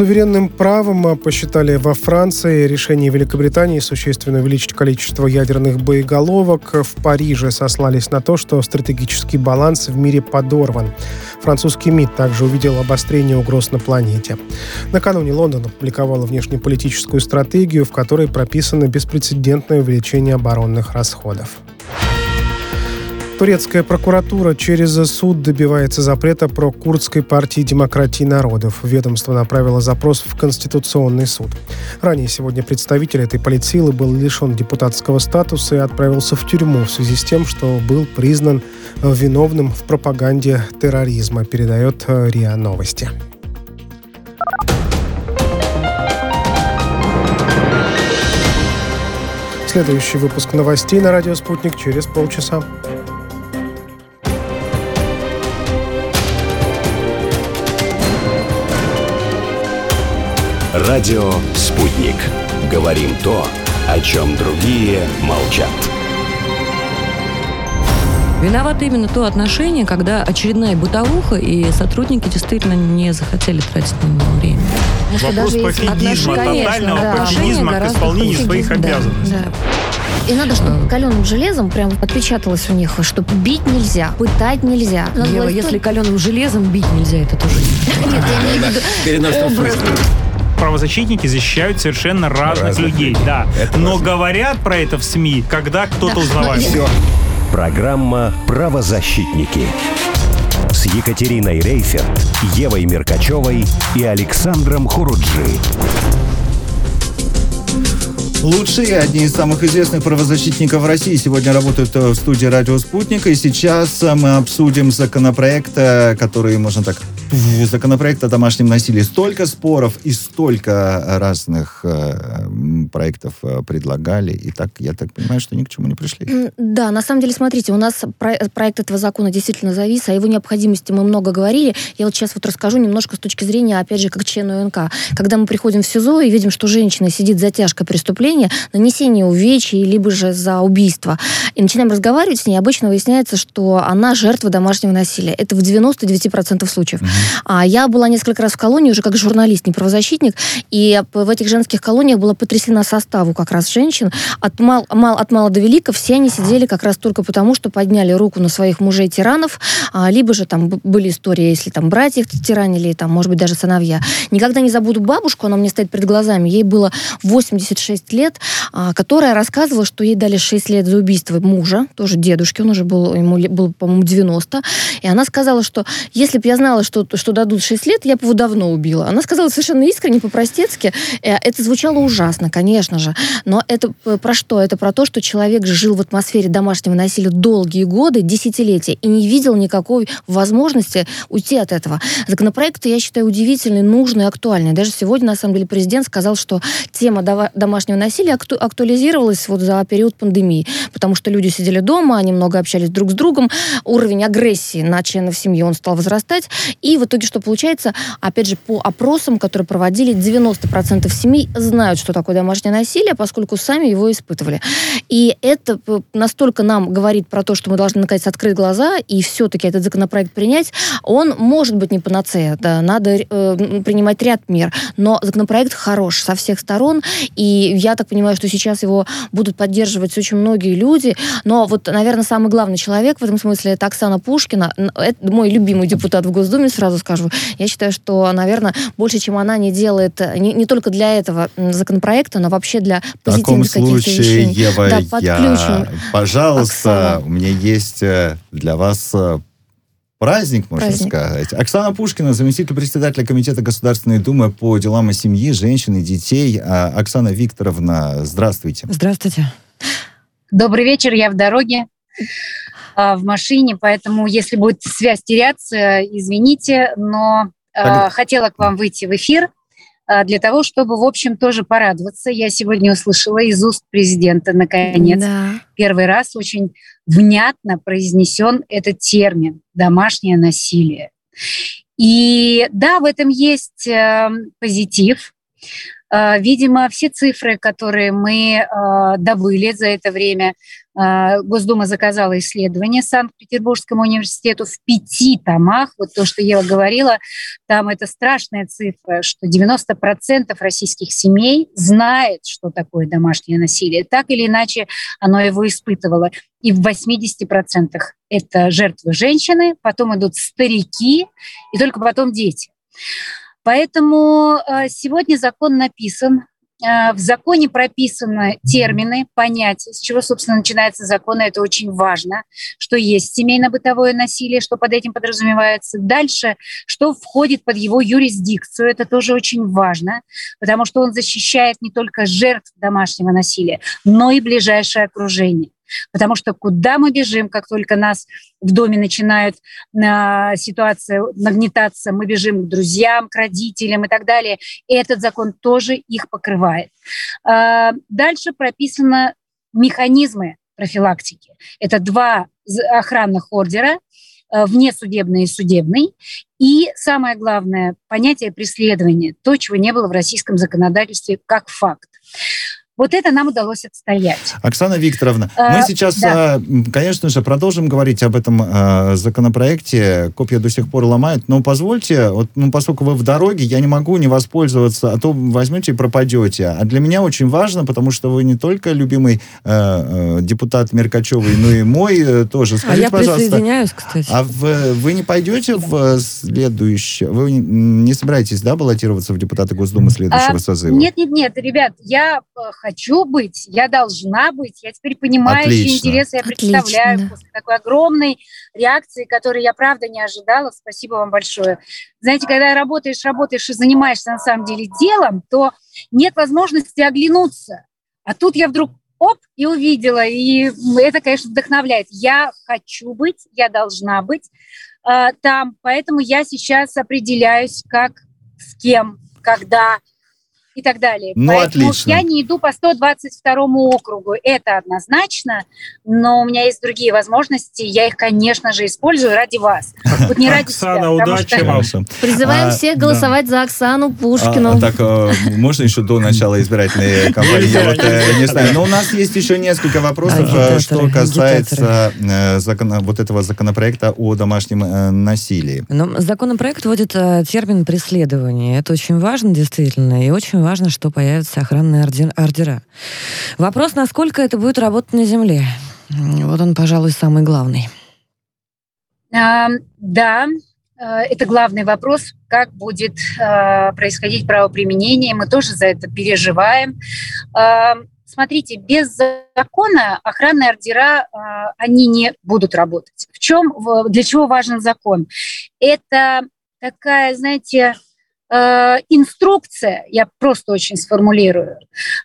Суверенным правом посчитали во Франции решение Великобритании существенно увеличить количество ядерных боеголовок. В Париже сослались на то, что стратегический баланс в мире подорван. Французский МИД также увидел обострение угроз на планете. Накануне Лондон опубликовал внешнеполитическую стратегию, в которой прописано беспрецедентное увеличение оборонных расходов. Турецкая прокуратура через суд добивается запрета про курдской партии демократии народов. Ведомство направило запрос в Конституционный суд. Ранее сегодня представитель этой политсилы был лишен депутатского статуса и отправился в тюрьму в связи с тем, что был признан виновным в пропаганде терроризма, передает РИА Новости. Следующий выпуск новостей на радио «Спутник» через полчаса. Радио «Спутник». Говорим то, о чем другие молчат. Виновато именно то отношение, когда очередная бытовуха, и сотрудники действительно не захотели тратить на него время. Вопрос пофигизма, тотального да. пофигизма к исполнению своих обязанностей. Да, да. И надо, чтобы каленым железом прям отпечаталось у них, что бить нельзя, пытать нельзя. Ева, если каленым железом бить нельзя, это тоже Нет, я имею в виду образ. Правозащитники защищают совершенно разных, разных людей. Да. Это Но важно. говорят про это в СМИ, когда кто-то да. узнавает. Все. Программа «Правозащитники» с Екатериной Рейферт, Евой Меркачевой и Александром Хуруджи. Лучшие, одни из самых известных правозащитников России сегодня работают э, в студии «Радио Спутник». И сейчас э, мы обсудим законопроект, э, который, можно так законопроект о домашнем насилии. Столько споров и столько разных проектов предлагали. И так, я так понимаю, что ни к чему не пришли. Да, на самом деле, смотрите, у нас про проект этого закона действительно завис, о его необходимости мы много говорили. Я вот сейчас вот расскажу немножко с точки зрения, опять же, как члена УНК. Когда мы приходим в СИЗО и видим, что женщина сидит за тяжкое преступление, нанесение увечий, либо же за убийство, и начинаем разговаривать с ней, обычно выясняется, что она жертва домашнего насилия. Это в 99% случаев. Mm-hmm. А я была несколько раз в колонии уже как журналист, не правозащитник, и в этих женских колониях была потрясена составу как раз женщин. От, мал, мал, от мала до велика все они сидели как раз только потому, что подняли руку на своих мужей-тиранов, а, либо же там были истории, если там братья их тиранили, там, может быть, даже сыновья. Никогда не забуду бабушку, она мне стоит перед глазами, ей было 86 лет, а, которая рассказывала, что ей дали 6 лет за убийство мужа, тоже дедушки, он уже был, ему был, по-моему, 90, и она сказала, что если бы я знала, что, что дадут 6 лет, я бы его давно убила. Она сказала совершенно искренне, по-простецки. Э, это звучало ужасно, конечно же. Но это про что? Это про то, что человек жил в атмосфере домашнего насилия долгие годы, десятилетия, и не видел никакой возможности уйти от этого. Законопроект, я считаю, удивительный, нужный, актуальный. Даже сегодня, на самом деле, президент сказал, что тема домашнего насилия акту актуализировалась вот за период пандемии, потому что люди сидели дома, они много общались друг с другом, уровень агрессии на членов семьи, он стал возрастать, и в итоге что получается, опять же, по опросам, которые проводили, 90% семей знают, что такое домашнее насилие, поскольку сами его испытывали. И это настолько нам говорит про то, что мы должны, наконец, открыть глаза и все-таки этот законопроект принять. Он может быть не панацея, да, надо э, принимать ряд мер, но законопроект хорош со всех сторон, и я так понимаю, что сейчас его будут поддерживать очень многие люди, но вот, наверное, самый главный человек в этом смысле это Оксана Пушкина, это мой любимый депутат в Госдуме, сразу скажу. Я считаю, что, наверное, больше, чем она не делает не, не только для этого законопроекта, но вообще для позитивных каких-то вещей. Ева, да, подключим. Я, пожалуйста, Оксана. у меня есть э, для вас э, праздник, можно праздник. сказать. Оксана Пушкина, заместитель председателя Комитета Государственной Думы по делам о семье, женщин и детей. А, Оксана Викторовна, здравствуйте. Здравствуйте. Добрый вечер, я в дороге. А, в машине, поэтому если будет связь теряться, извините, но э, хотела к вам выйти в эфир для того, чтобы, в общем, тоже порадоваться. Я сегодня услышала из уст президента, наконец, да. первый раз очень внятно произнесен этот термин «домашнее насилие». И да, в этом есть э, позитив. Э, видимо, все цифры, которые мы э, добыли за это время, э, Госдума заказала исследование Санкт-Петербургскому университету в пяти томах. Вот то, что Ева говорила, там это страшная цифра, что 90% российских семей знает, что такое домашнее насилие. Так или иначе, оно его испытывало. И в 80% это жертвы женщины, потом идут старики, и только потом дети. Поэтому э, сегодня закон написан, э, в законе прописаны термины, понятия, с чего, собственно, начинается закон, и это очень важно, что есть семейно-бытовое насилие, что под этим подразумевается. Дальше, что входит под его юрисдикцию, это тоже очень важно, потому что он защищает не только жертв домашнего насилия, но и ближайшее окружение. Потому что куда мы бежим, как только нас в доме начинает э, ситуация нагнетаться, мы бежим к друзьям, к родителям и так далее. И этот закон тоже их покрывает. Э, дальше прописаны механизмы профилактики. Это два охранных ордера, э, внесудебный и судебный. И самое главное, понятие преследования, то, чего не было в российском законодательстве как факт. Вот это нам удалось отстоять. Оксана Викторовна, а, мы сейчас, да. А, конечно же, продолжим говорить об этом а, законопроекте. Копия до сих пор ломает, но позвольте, вот, ну, поскольку вы в дороге, я не могу не воспользоваться, а то возьмете и пропадете. А для меня очень важно, потому что вы не только любимый э, депутат Меркачевый, но и мой тоже. Скажите, а я пожалуйста, присоединяюсь, кстати. А вы, вы не пойдете в следующее... Вы не собираетесь, да, баллотироваться в депутаты Госдумы следующего а, созыва? Нет, нет, нет, ребят, я хочу быть, я должна быть. Я теперь понимаю, Отлично. чьи интересы я представляю Отлично. после такой огромной реакции, которую я, правда, не ожидала. Спасибо вам большое. Знаете, когда работаешь, работаешь и занимаешься на самом деле делом, то нет возможности оглянуться. А тут я вдруг оп, и увидела. И это, конечно, вдохновляет. Я хочу быть, я должна быть э, там. Поэтому я сейчас определяюсь, как, с кем, когда, и так далее. Ну, Поэтому отлично. я не иду по 122 округу, это однозначно, но у меня есть другие возможности, я их, конечно же, использую ради вас. Вот не ради Оксана, себя, удачи вам. Призываем а, всех голосовать да. за Оксану Пушкину. А, а так, а, можно еще до начала избирательной кампании? Я вот э, не знаю. Но у нас есть еще несколько вопросов, э, что касается вот этого законопроекта о домашнем насилии. Но законопроект вводит термин преследования. Это очень важно, действительно, и очень важно, что появятся охранные ордера. Вопрос, насколько это будет работать на земле. Вот он, пожалуй, самый главный. А, да, э, это главный вопрос, как будет а, происходить правоприменение. Мы тоже за это переживаем. Смотрите, без закона охранные ордера, а, они не будут работать. В чем, для чего важен закон? Это такая, знаете, Э, инструкция, я просто очень сформулирую,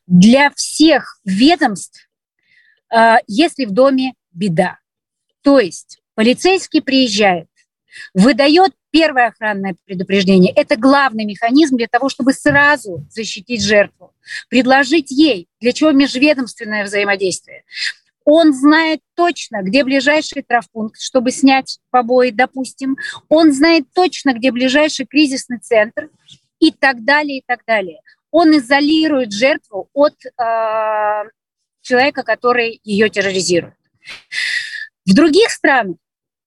для всех ведомств, э, если в доме беда. То есть полицейский приезжает, выдает первое охранное предупреждение. Это главный механизм для того, чтобы сразу защитить жертву, предложить ей, для чего межведомственное взаимодействие. Он знает точно, где ближайший травпункт, чтобы снять побои, допустим. Он знает точно, где ближайший кризисный центр и так далее, и так далее. Он изолирует жертву от э, человека, который ее терроризирует. В других странах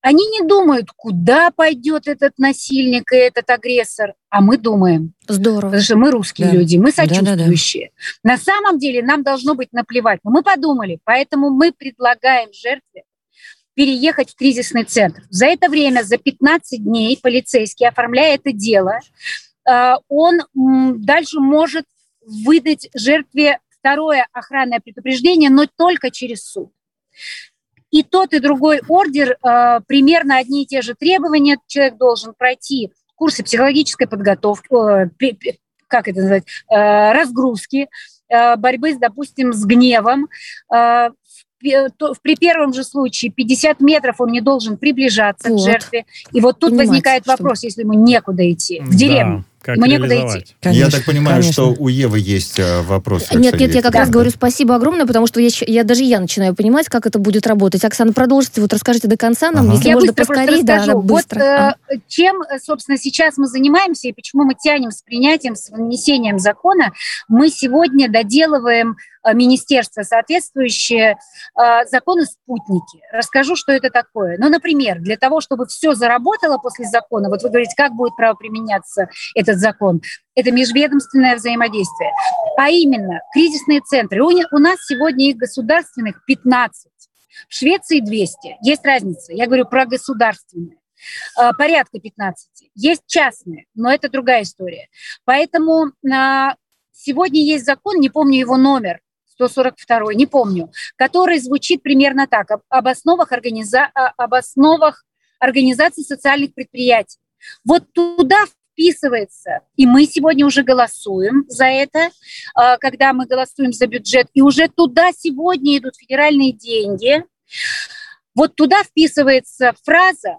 они не думают, куда пойдет этот насильник и этот агрессор, а мы думаем. Здорово. Потому что мы русские да. люди, мы сочувствующие. Да, да, да. На самом деле нам должно быть наплевать. Но мы подумали, поэтому мы предлагаем жертве переехать в кризисный центр. За это время, за 15 дней полицейский, оформляя это дело, э, он дальше может выдать жертве второе охранное предупреждение, но только через суд. И тот, и другой ордер э, примерно одни и те же требования. Человек должен пройти курсы психологической подготовки, э, как это назвать, э, разгрузки, э, борьбы, допустим, с гневом. Э, при первом же случае 50 метров он не должен приближаться вот. к жертве. И вот тут Понимаете, возникает вопрос, что... если ему некуда идти, в деревню. Да как Мне идти. Конечно, я так понимаю, конечно. что у Евы есть э, вопрос. Нет, нет, я как да. раз говорю спасибо огромное, потому что я, я даже я начинаю понимать, как это будет работать. Оксана, продолжите, вот расскажите до конца нам, ага. если я можно поскорее. Да, да, быстро. Вот, а. чем, собственно, сейчас мы занимаемся и почему мы тянем с принятием, с внесением закона, мы сегодня доделываем Э, министерства соответствующие э, законы спутники. Расскажу, что это такое. Ну, например, для того, чтобы все заработало после закона, вот вы говорите, как будет право применяться этот закон, это межведомственное взаимодействие. А именно, кризисные центры. У, нас сегодня их государственных 15. В Швеции 200. Есть разница. Я говорю про государственные э, порядка 15. Есть частные, но это другая история. Поэтому сегодня есть закон, не помню его номер, 142, не помню, который звучит примерно так, об основах, организа... об основах организации социальных предприятий. Вот туда вписывается, и мы сегодня уже голосуем за это, а, когда мы голосуем за бюджет, и уже туда сегодня идут федеральные деньги. Вот туда вписывается фраза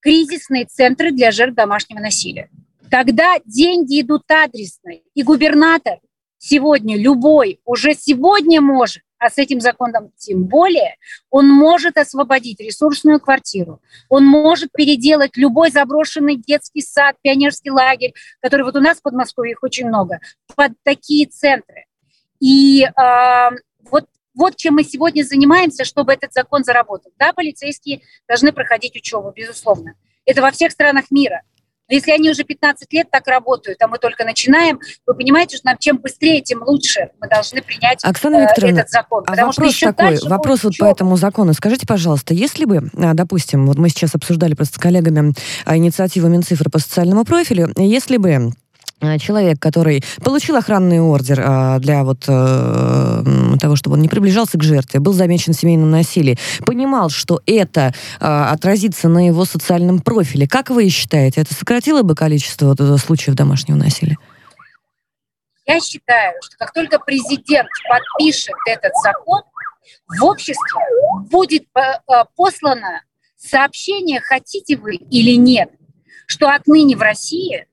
«кризисные центры для жертв домашнего насилия». Когда деньги идут адресно, и губернатор сегодня любой уже сегодня может, а с этим законом тем более, он может освободить ресурсную квартиру, он может переделать любой заброшенный детский сад, пионерский лагерь, который вот у нас в Подмосковье их очень много, под такие центры. И э, вот, вот чем мы сегодня занимаемся, чтобы этот закон заработал. Да, полицейские должны проходить учебу, безусловно. Это во всех странах мира. Но если они уже 15 лет так работают, а мы только начинаем, вы понимаете, что нам чем быстрее, тем лучше мы должны принять Оксана э, этот закон. А вопрос что такой, вопрос вот по этому закону. Скажите, пожалуйста, если бы, а, допустим, вот мы сейчас обсуждали просто с коллегами а, инициативу Минцифры по социальному профилю, если бы человек, который получил охранный ордер а, для вот а, того, чтобы он не приближался к жертве, был замечен в семейном насилии, понимал, что это отразится на его социальном профиле. Как вы считаете, это сократило бы количество случаев домашнего насилия? Я считаю, что как только президент подпишет этот закон, в обществе будет послано сообщение, хотите вы или нет, что отныне в России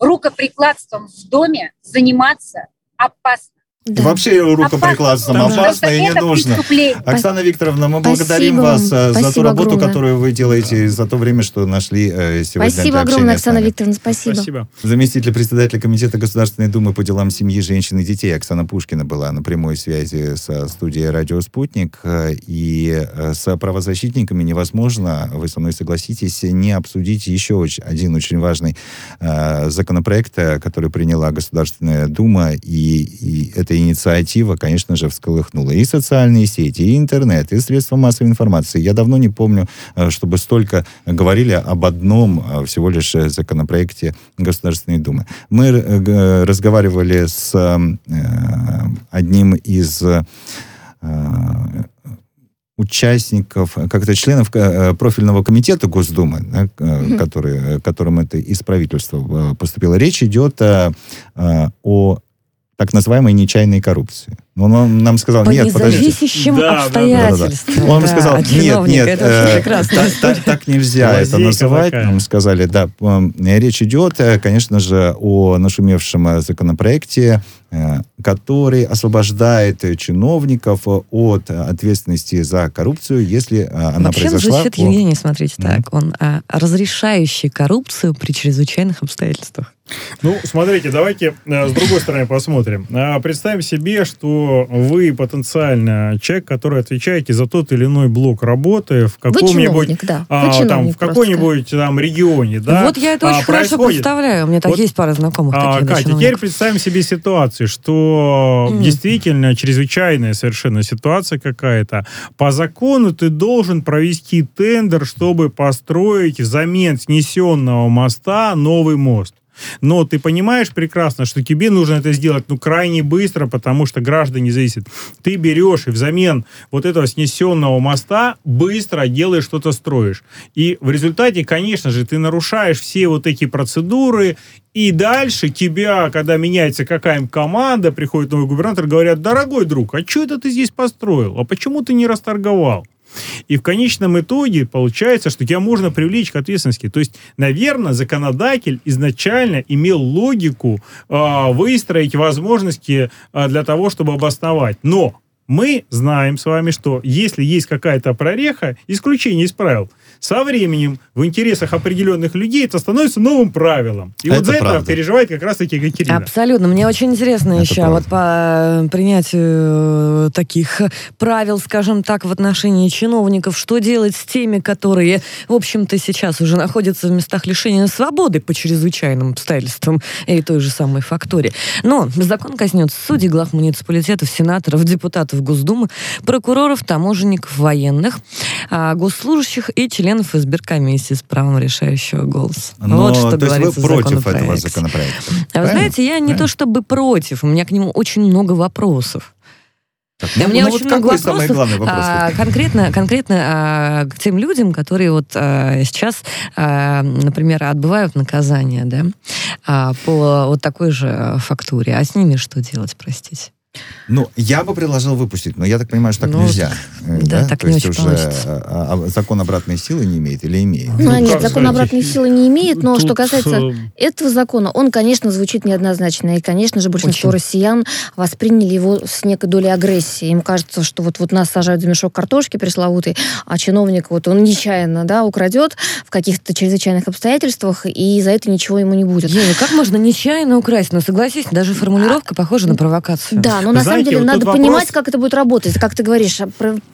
рукоприкладством в доме заниматься опасно. Да. Вообще рукоприкладством опасно, опасно и не нужно. Оксана Викторовна, мы Спасибо благодарим вас э, за ту работу, огромное. которую вы делаете, за то время, что нашли э, сегодня Спасибо огромное, Оксана Викторовна, спасибо. спасибо. Заместитель председателя Комитета Государственной Думы по делам семьи, женщин и детей Оксана Пушкина была на прямой связи со студией «Радио Спутник». И э, с правозащитниками невозможно, вы со мной согласитесь, не обсудить еще один очень важный законопроект, который приняла Государственная Дума, и, и это эта инициатива, конечно же, всколыхнула и социальные сети, и интернет, и средства массовой информации. Я давно не помню, э, чтобы столько говорили об одном э, всего лишь э, законопроекте Государственной Думы. Мы разговаривали с одним из участников, как-то членов профильного комитета Госдумы, да, mm-hmm. который, которым это из правительства поступило. Речь идет о так называемой нечаянной коррупции. Он, он нам сказал, По нет, подождите. зависящим да, обстоятельствам. Да, да, да. Он да, сказал, нет, нет, э, так, так, так нельзя это называть. Такая. Нам сказали, да, речь идет, э, конечно же, о нашумевшем э, законопроекте, э, который освобождает чиновников от ответственности за коррупцию, если она Вообще, произошла... Вообще, по... Евгений, смотрите mm-hmm. так, он а, разрешающий коррупцию при чрезвычайных обстоятельствах. Ну, смотрите, давайте э, с другой стороны посмотрим. А, представим себе, что вы потенциально человек, который отвечаете за тот или иной блок работы в каком-нибудь да. а, там в какой-нибудь там регионе, да. Вот я это а, очень происходит... хорошо представляю. У меня так вот, есть пара знакомых а, таких. Катя, теперь представим себе ситуацию, что mm. действительно чрезвычайная совершенно ситуация какая-то. По закону ты должен провести тендер, чтобы построить взамен снесенного моста новый мост. Но ты понимаешь прекрасно, что тебе нужно это сделать ну крайне быстро, потому что граждане зависят. Ты берешь и взамен вот этого снесенного моста быстро делаешь что-то строишь. И в результате, конечно же, ты нарушаешь все вот эти процедуры, и дальше тебя, когда меняется какая-нибудь команда, приходит новый губернатор, говорят, дорогой друг, а что это ты здесь построил? А почему ты не расторговал? И в конечном итоге получается, что тебя можно привлечь к ответственности. То есть, наверное, законодатель изначально имел логику э, выстроить возможности э, для того, чтобы обосновать. Но мы знаем с вами, что если есть какая-то прореха, исключение из правил, со временем в интересах определенных людей это становится новым правилом. И это вот за правда. это переживает как раз-таки Екатерина. Абсолютно. Мне очень интересно это еще правда. вот по принятию э, таких правил, скажем так, в отношении чиновников, что делать с теми, которые, в общем-то, сейчас уже находятся в местах лишения свободы по чрезвычайным обстоятельствам и той же самой факторе. Но закон коснется судей, глав муниципалитетов, сенаторов, депутатов Госдумы, прокуроров, таможенников, военных, а, госслужащих и членов членов избиркомиссии с правом решающего голоса. Но, вот что то говорится есть вы против этого законопроекта? А вы знаете, я не то чтобы против, у меня к нему очень много вопросов. Так, ну, у меня ну, очень вот много вопросов. Вопрос? А, конкретно, конкретно а, к тем людям, которые вот а, сейчас, а, например, отбывают наказание, да, а, по вот такой же фактуре. А с ними что делать, простите? Ну, я бы предложил выпустить, но я так понимаю, что так ну, нельзя. Да, да? так То не есть очень уже а, а, закон обратной силы не имеет или имеет? Ну, ну нет, закон обратной силы не имеет, но Тут... что касается э, этого закона, он, конечно, звучит неоднозначно. И, конечно же, большинство очень. россиян восприняли его с некой долей агрессии. Им кажется, что вот, вот нас сажают за мешок картошки пресловутый, а чиновник, вот он нечаянно да, украдет в каких-то чрезвычайных обстоятельствах, и за это ничего ему не будет. Ева, как можно нечаянно украсть? Ну, согласись, даже формулировка а, похожа на провокацию. Да, Да, но на самом деле вот надо понимать, вопрос... как это будет работать. Как ты говоришь,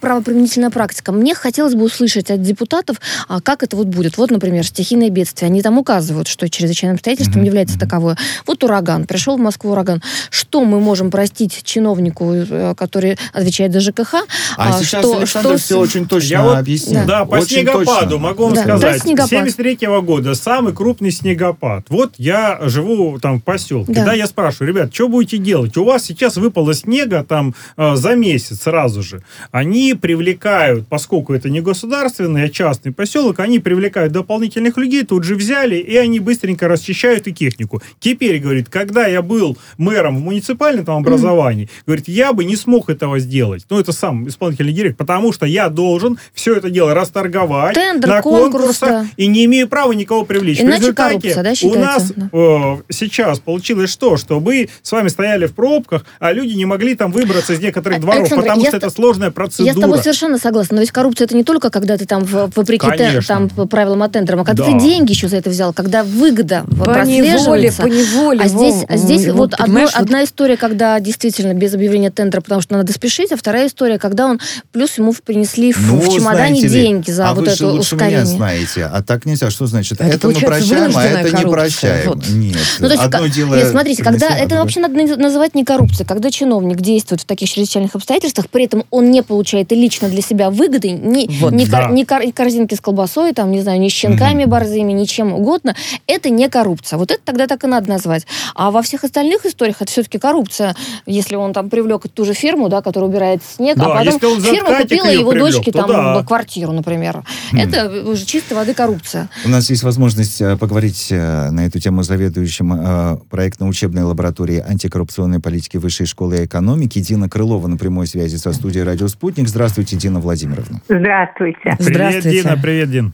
правоприменительная практика. Мне хотелось бы услышать от депутатов, а как это вот будет. Вот, например, стихийное бедствие. Они там указывают, что чрезвычайным обстоятельством mm-hmm. является таковое. Вот ураган. Пришел в Москву ураган. Что мы можем простить чиновнику, э, который отвечает за ЖКХ? А, а сейчас что, Александр что... все очень точно Я вот, объяснил. Да, по очень снегопаду точно. могу вам да. сказать. Да, 73 -го года самый крупный снегопад. Вот я живу там в поселке. Да, да я спрашиваю, ребят, что будете делать? У вас сейчас выпало снега там э, за месяц сразу же. Они привлекают, поскольку это не государственный, а частный поселок, они привлекают дополнительных людей, тут же взяли, и они быстренько расчищают и технику. Теперь, говорит, когда я был мэром в муниципальном там образовании, mm-hmm. говорит, я бы не смог этого сделать. Ну, это сам исполнительный директор, потому что я должен все это дело расторговать Тендер, на конкурс, конкурсах да. и не имею права никого привлечь. Иначе в результате да, у нас да. э, сейчас получилось что? Что мы с вами стояли в пробках, а люди не могли там выбраться из некоторых дворов, Александр, потому что это сложная процедура. Я с тобой совершенно согласна. Но ведь коррупция это не только когда ты там вопреки тен, там, правилам от тендерам, а когда да. ты деньги еще за это взял, когда выгода по прослеживается. По неволе, а здесь, а здесь вот, вот одно, вот... одна история, когда действительно без объявления тендера, потому что надо спешить, а вторая история, когда он плюс ему принесли в, ну, в чемодане ли, деньги за а вот вы это лучше ускорение. меня знаете, а так нельзя. Что значит? Это, это мы прощаем, а это коррупция. не прощаем. Вот. Нет. Ну, то есть, Одно дело... Нет, смотрите, когда это вообще надо называть не коррупцией, когда чиновник действует в таких чрезвычайных обстоятельствах, при этом он не получает и лично для себя выгоды, ни, вот, ни, да. кор, ни, кор, корзинки с колбасой, там, не знаю, ни щенками mm-hmm. борзыми, ни чем угодно, это не коррупция. Вот это тогда так и надо назвать. А во всех остальных историях это все-таки коррупция. Если он там привлек ту же фирму, да, которая убирает снег, да, а потом фирма купила его привлек, дочке там да. квартиру, например. Mm. Это уже чистой воды коррупция. У нас есть возможность э, поговорить э, на эту тему с заведующим э, проектно-учебной лабораторией антикоррупционной политики Высшей школы экономики Дина Крылова на прямой связи со студией «Радио Спутник». Здравствуйте, Дина Владимировна. Здравствуйте. Привет, Здравствуйте. Дина. Привет, Дин.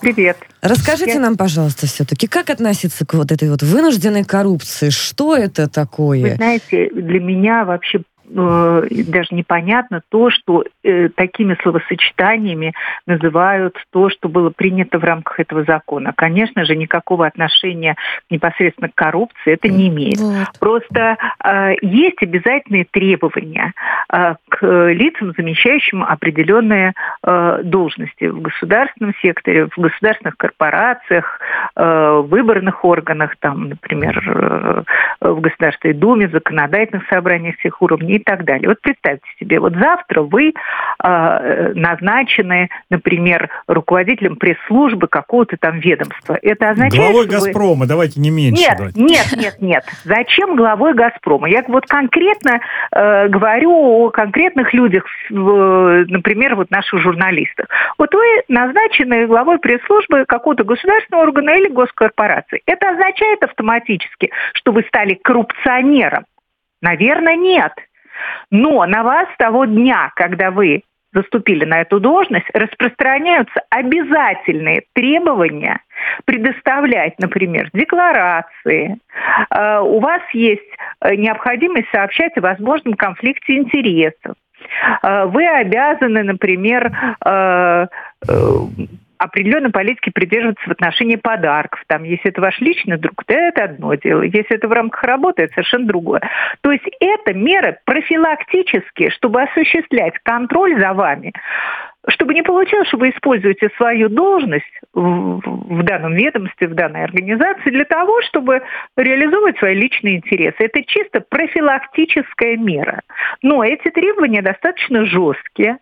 Привет. Расскажите Я... нам, пожалуйста, все-таки, как относиться к вот этой вот вынужденной коррупции? Что это такое? Вы знаете, для меня вообще даже непонятно то, что э, такими словосочетаниями называют то, что было принято в рамках этого закона. Конечно же, никакого отношения непосредственно к коррупции это не имеет. Вот. Просто э, есть обязательные требования э, к лицам, замещающим определенные э, должности в государственном секторе, в государственных корпорациях, э, выборных органах, там, например, э, в Государственной Думе, в законодательных собраниях всех уровней и так далее. Вот представьте себе, вот завтра вы э, назначены, например, руководителем пресс-службы какого-то там ведомства. Это означает, Главой «Газпрома», вы... давайте не меньше. Нет, давайте. нет, нет, нет. Зачем главой «Газпрома»? Я вот конкретно э, говорю о конкретных людях, э, например, вот наших журналистах. Вот вы назначены главой пресс-службы какого-то государственного органа или госкорпорации. Это означает автоматически, что вы стали коррупционером? Наверное, нет. Но на вас того дня, когда вы заступили на эту должность, распространяются обязательные требования предоставлять, например, декларации. Э, у вас есть э, необходимость сообщать о возможном конфликте интересов. Э, вы обязаны, например, определенной политики придерживаться в отношении подарков. Там, если это ваш личный друг, то это одно дело. Если это в рамках работы, это совершенно другое. То есть это меры профилактические, чтобы осуществлять контроль за вами чтобы не получилось, что вы используете свою должность в данном ведомстве, в данной организации для того, чтобы реализовывать свои личные интересы. Это чисто профилактическая мера. Но эти требования достаточно жесткие,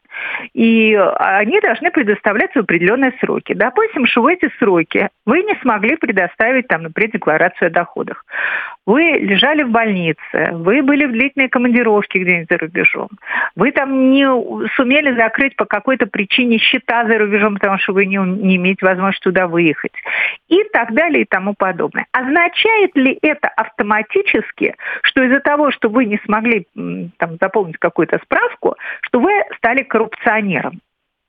и они должны предоставляться в определенные сроки. Допустим, что в эти сроки вы не смогли предоставить, там, например, декларацию о доходах. Вы лежали в больнице, вы были в длительной командировке где-нибудь за рубежом, вы там не сумели закрыть по какой-то причине счета за рубежом, потому что вы не, не имеете возможности туда выехать. И так далее и тому подобное. Означает ли это автоматически, что из-за того, что вы не смогли там, заполнить какую-то справку, что вы стали коррупционером?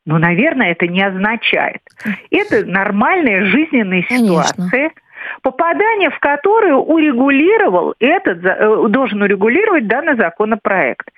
Ну, наверное, это не означает. Это нормальная жизненная ситуация, попадание в которую урегулировал этот, э, должен урегулировать данный законопроект.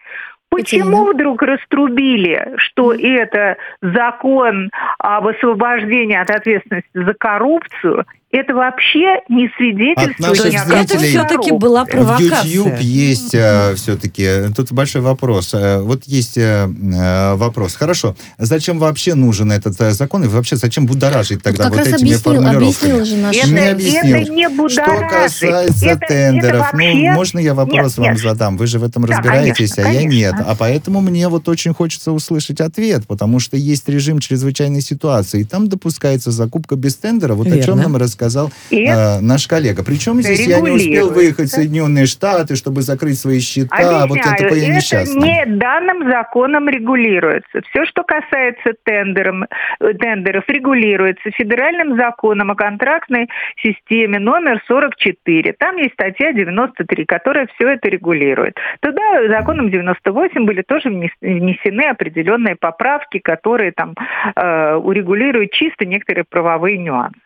Почему вдруг раструбили, что это закон об освобождении от ответственности за коррупцию это вообще не свидетельствует ни о Это все-таки была провокация. В YouTube есть э, все-таки, тут большой вопрос. Э, вот есть э, э, вопрос. Хорошо, зачем вообще нужен этот э, закон? И вообще зачем будоражить тогда вот, вот этими объяснил, формулировками? Объяснил же наш... Это, не объяснил. это не Что будоражит. касается это, тендеров, это вообще... ну, можно я вопрос Нет, вам нет. задам? Вы же в этом Да, разбираетесь, конечно, а я нет. конечно. А поэтому мне вот очень хочется услышать ответ, потому что есть режим чрезвычайной ситуации, и там допускается закупка без тендера, вот о чем Верно. нам рассказал И э, наш коллега. Причем здесь я не успел выехать в Соединенные Штаты, чтобы закрыть свои счета, вот это Объясняю, такое это несчастное. не данным законом регулируется. Все, что касается тендером, э, тендеров, регулируется федеральным законом о контрактной системе номер 44. Там есть статья 93, которая все это регулирует. Туда законом 98 были тоже внес- внесены определенные поправки, которые там э, урегулируют чисто некоторые правовые нюансы.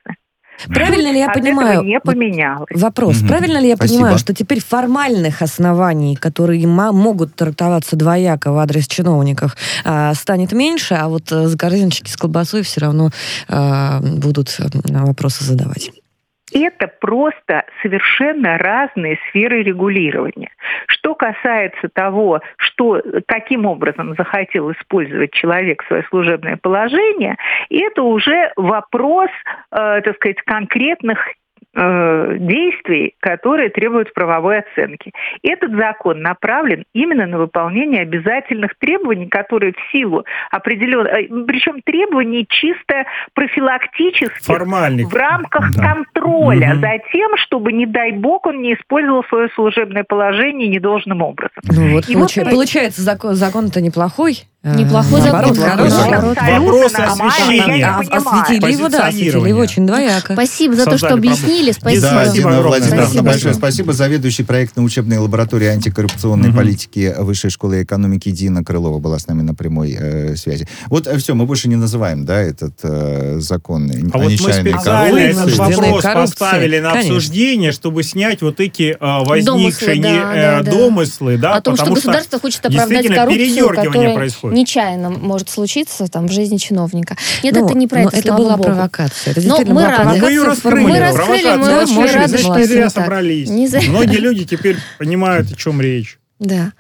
Правильно ли я От понимаю? не поменялось. Вопрос. Мгм. Правильно ли я Спасибо. понимаю, что теперь формальных оснований, которые могут трактоваться двояко в адрес чиновников, а, станет меньше, а вот э, корзиночки с колбасой все равно а, будут э, вопросы задавать? Это просто совершенно разные сферы регулирования. Что касается того, что, каким образом захотел использовать человек свое служебное положение, это уже вопрос, э, так сказать, конкретных э, действий, которые требуют правовой оценки. Этот закон направлен именно на выполнение обязательных требований, которые в силу определенных, причем требований чисто профилактических Формальных. в рамках Да. контроля Мгм. за тем, чтобы, не дай бог, он не использовал свое служебное положение недолжным образом. Ну вот, И получ- вот получается, закон, закон-то неплохой. А, Неплохой наоборот, закон, наоборот. Вопрос освещения. А, осветили его, да, осветили его очень двояко. Спасибо за то, что объяснили. Спасибо. Да, Спасибо. Владимировна, Спасибо. большое спасибо. Заведующий проектно-учебной лаборатории антикоррупционной политики Высшей школы экономики Дина Крылова была с нами на прямой э, связи. Вот все, мы больше не называем, да, этот э, закон А о вот мы нечаянной специально этот вопрос поставили на обсуждение, чтобы снять вот эти возникшие Домыслы, да, э, да, да. домыслы, да, О том, что потому государство хочет оправдать коррупцию, которая происходит. Нечаянно может случиться там, в жизни чиновника. Нет, Ну, это не про но это, это была богу. провокация. Это Но мы была рады. Мы провокация ее раскрыли. Мы раскрыли, мы Провокация. очень рады, значит, что не зря собрались. Не зря. Многие люди теперь понимают, о чем речь. Да.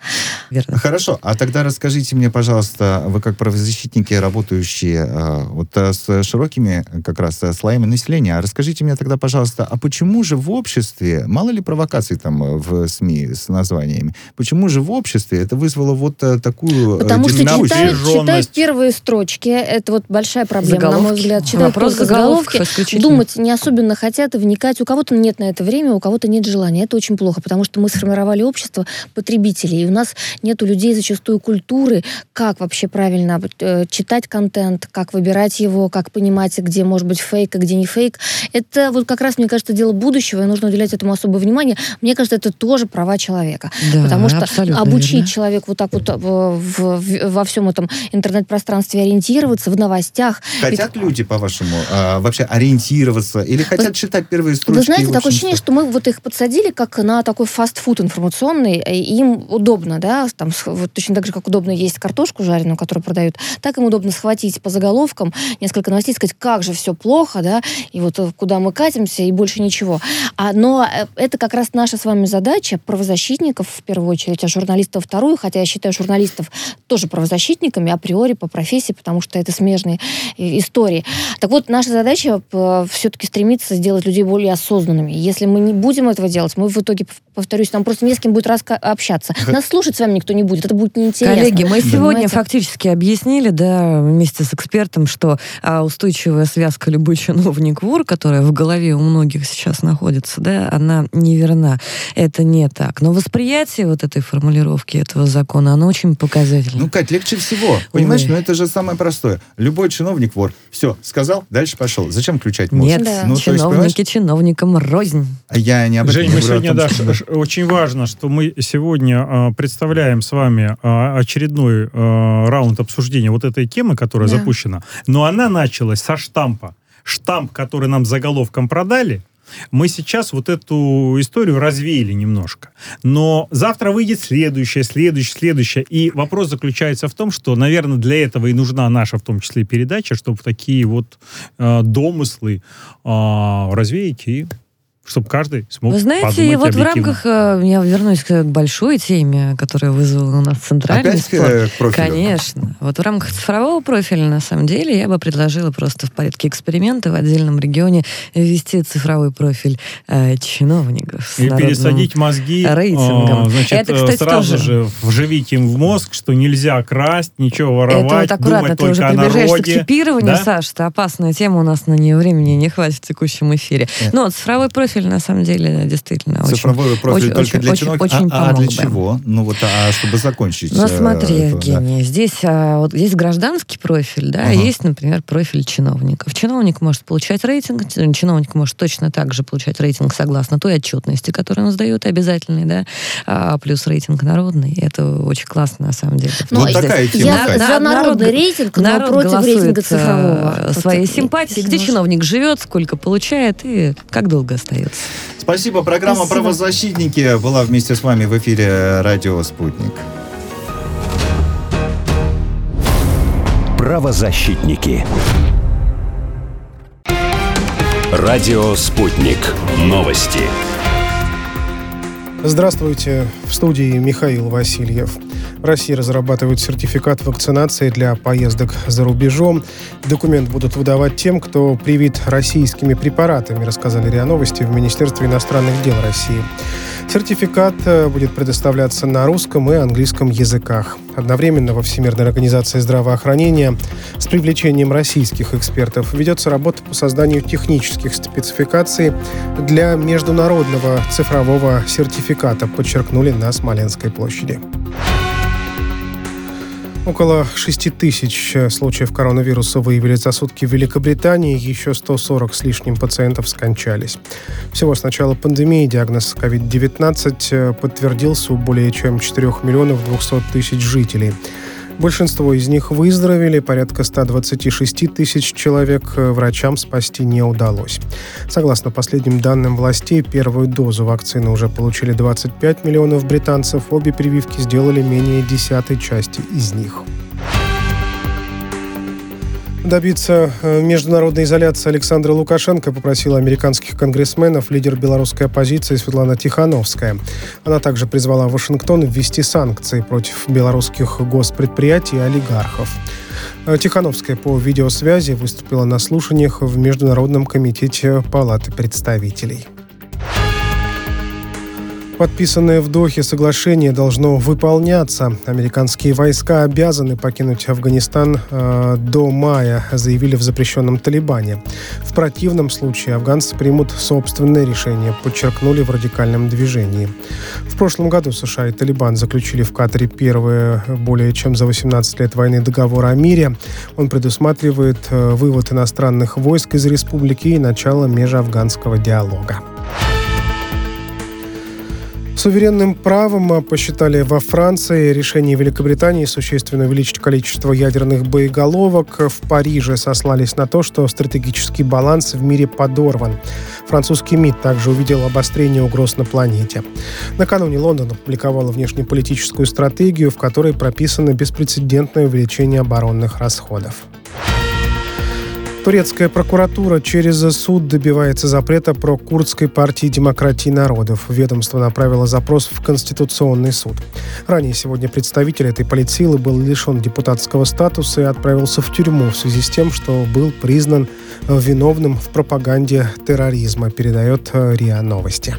Верно. Хорошо, а тогда расскажите мне, пожалуйста, вы как правозащитники, работающие э, вот э, с широкими э, как раз э, слоями населения, а расскажите мне тогда, пожалуйста, а почему же в обществе, мало ли провокаций там в СМИ с названиями, почему же в обществе это вызвало вот э, такую Потому что читают, читают первые строчки. Это вот большая проблема, на мой Заголовки. взгляд. Читают Вопрос только заголовки. Думать не особенно хотят и вникать. У кого-то нет на это время, у кого-то нет желания. Это очень плохо, потому что мы сформировали общество потребителей, и у нас нет у людей зачастую культуры, как вообще правильно э, читать контент, как выбирать его, как понимать, где может быть фейк, а где не фейк. Это вот как раз, мне кажется, дело будущего, и нужно уделять этому особое внимание. Мне кажется, это тоже права человека. Да, Потому что обучить верно. человека вот так вот э, в- в- во всем этом интернет-пространстве ориентироваться, в новостях. Хотят люди, по-вашему, э, вообще ориентироваться или хотят читать первые строчки? Вы знаете, такое ощущение, что мы вот их подсадили как на такой фастфуд информационный, и им удобно, да, там, вот точно так же, как удобно есть картошку жареную, которую продают, так им удобно схватить по заголовкам несколько новостей, сказать, как же все плохо, да, и вот э, куда мы катимся, и больше ничего. А, но э, это как раз наша с вами задача, правозащитников в первую очередь, а журналистов вторую, хотя я считаю журналистов тоже правозащитниками априори по профессии, потому что это смежные э, истории. Так вот, наша задача все-таки стремиться сделать людей более осознанными. Если мы не будем этого делать, мы в итоге, пов- повторюсь, нам просто не с кем будет раска- общаться. Нас слушать с вами никто не будет, это будет неинтересно. Коллеги, мы сегодня Понимаете? фактически объяснили, да, вместе с экспертом, что а, устойчивая связка любой чиновник вор, которая в голове у многих сейчас находится, да, она неверна. Это не так. Но восприятие вот этой формулировки этого закона, оно очень показательно. Ну, Кать, легче всего. Понимаешь, Ой. ну это же самое простое. Любой чиновник вор. Все, сказал, дальше пошел. Зачем включать мозг? Нет, Да. Ну, то есть, чиновники чиновникам рознь. я не об этом Жень, мы сегодня, том, да, что- очень важно, что мы сегодня а, представляем с вами а, очередной а, раунд обсуждения вот этой темы, которая Да. запущена. Но она началась со штампа. Штамп, который нам заголовком продали, Мы сейчас вот эту историю развеяли немножко. Но завтра выйдет следующее, следующее, следующее. И вопрос заключается в том, что, наверное, для этого и нужна наша, в том числе, передача, чтобы такие вот э, домыслы э, развеять и чтобы каждый смог Вы знаете, вот в рамках, э, я вернусь к большой теме, которая вызвала у нас центральный Опять спор. к профилю. Конечно. Вот в рамках цифрового профиля, на самом деле, я бы предложила просто в порядке эксперимента в отдельном регионе ввести цифровой профиль э, чиновников. И пересадить мозги рейтингом. Э, значит, Это, кстати, сразу тоже... же вживить им в мозг, что нельзя красть, ничего воровать, Это вот аккуратно, думать ты уже только о приближаешься народе. к чипированию, Да? Саш, это опасная тема, у нас на нее времени не хватит в текущем эфире. Нет. Но цифровой профиль, на самом деле, действительно Цифровой очень, профиль очень, только очень, для очень, чиновников. очень а, а для бы. чего? Ну вот, а чтобы закончить. Ну, э, смотри, это, да. Евгений, здесь а, вот есть гражданский профиль, да, Ага. есть, например, профиль чиновников. Чиновник может получать рейтинг, чиновник может точно так же получать рейтинг согласно той отчетности, которую он сдает, обязательный, да, а, плюс рейтинг народный. Это очень классно, на самом деле. Вот Здесь такая тема, Я Катя. за народный рейтинг, но народ против голосует, рейтинга э, цифрового. Своей Вот, симпатии, где чиновник живет, сколько получает и как долго остается. Спасибо. Программа Спасибо. «Правозащитники» была вместе с вами в эфире «Радио Спутник». Правозащитники. Радио «Спутник». Новости. Здравствуйте. В студии Михаил Васильев. В России разрабатывают сертификат вакцинации для поездок за рубежом. Документ будут выдавать тем, кто привит российскими препаратами, рассказали РИА Новости в Министерстве иностранных дел России. Сертификат э, будет предоставляться на русском и английском языках. Одновременно во Всемирной организации здравоохранения с привлечением российских экспертов ведется работа по созданию технических спецификаций для международного цифрового сертификата, подчеркнули на Смоленской площади. Около 6 тысяч э, случаев коронавируса выявили за сутки в Великобритании. Еще 140 с лишним пациентов скончались. Всего с начала пандемии диагноз COVID-19 э, подтвердился у более чем 4 миллионов 200 тысяч жителей. Большинство из них выздоровели, порядка 126 тысяч человек э, врачам спасти не удалось. Согласно последним данным властей, первую дозу вакцины уже получили 25 миллионов британцев. Обе прививки сделали менее десятой части из них. Добиться э, международной изоляции Александра Лукашенко попросила американских конгрессменов лидер белорусской оппозиции Светлана Тихановская. Она также призвала Вашингтон ввести санкции против белорусских госпредприятий и олигархов. Э, Тихановская по видеосвязи выступила на слушаниях в Международном комитете Палаты представителей. Подписанное в Дохе соглашение должно выполняться. Американские войска обязаны покинуть Афганистан э, до мая, заявили в запрещенном Талибане. В противном случае афганцы примут собственное решение, подчеркнули в радикальном движении. В прошлом году США и Талибан заключили в Катаре первый более чем за 18 лет войны договор о мире. Он предусматривает э, вывод иностранных войск из республики и начало межафганского диалога. Суверенным правом а, посчитали во Франции решение Великобритании существенно увеличить количество ядерных боеголовок. В Париже сослались на то, что стратегический баланс в мире подорван. Французский МИД также увидел обострение угроз на планете. Накануне Лондон опубликовала внешнеполитическую стратегию, в которой прописано беспрецедентное увеличение оборонных расходов. Турецкая прокуратура через суд добивается запрета про курдской партии демократии народов. Ведомство направило запрос в Конституционный суд. Ранее сегодня представитель этой политсилы был лишен депутатского статуса и отправился в тюрьму в связи с тем, что был признан виновным в пропаганде терроризма, передает РИА Новости.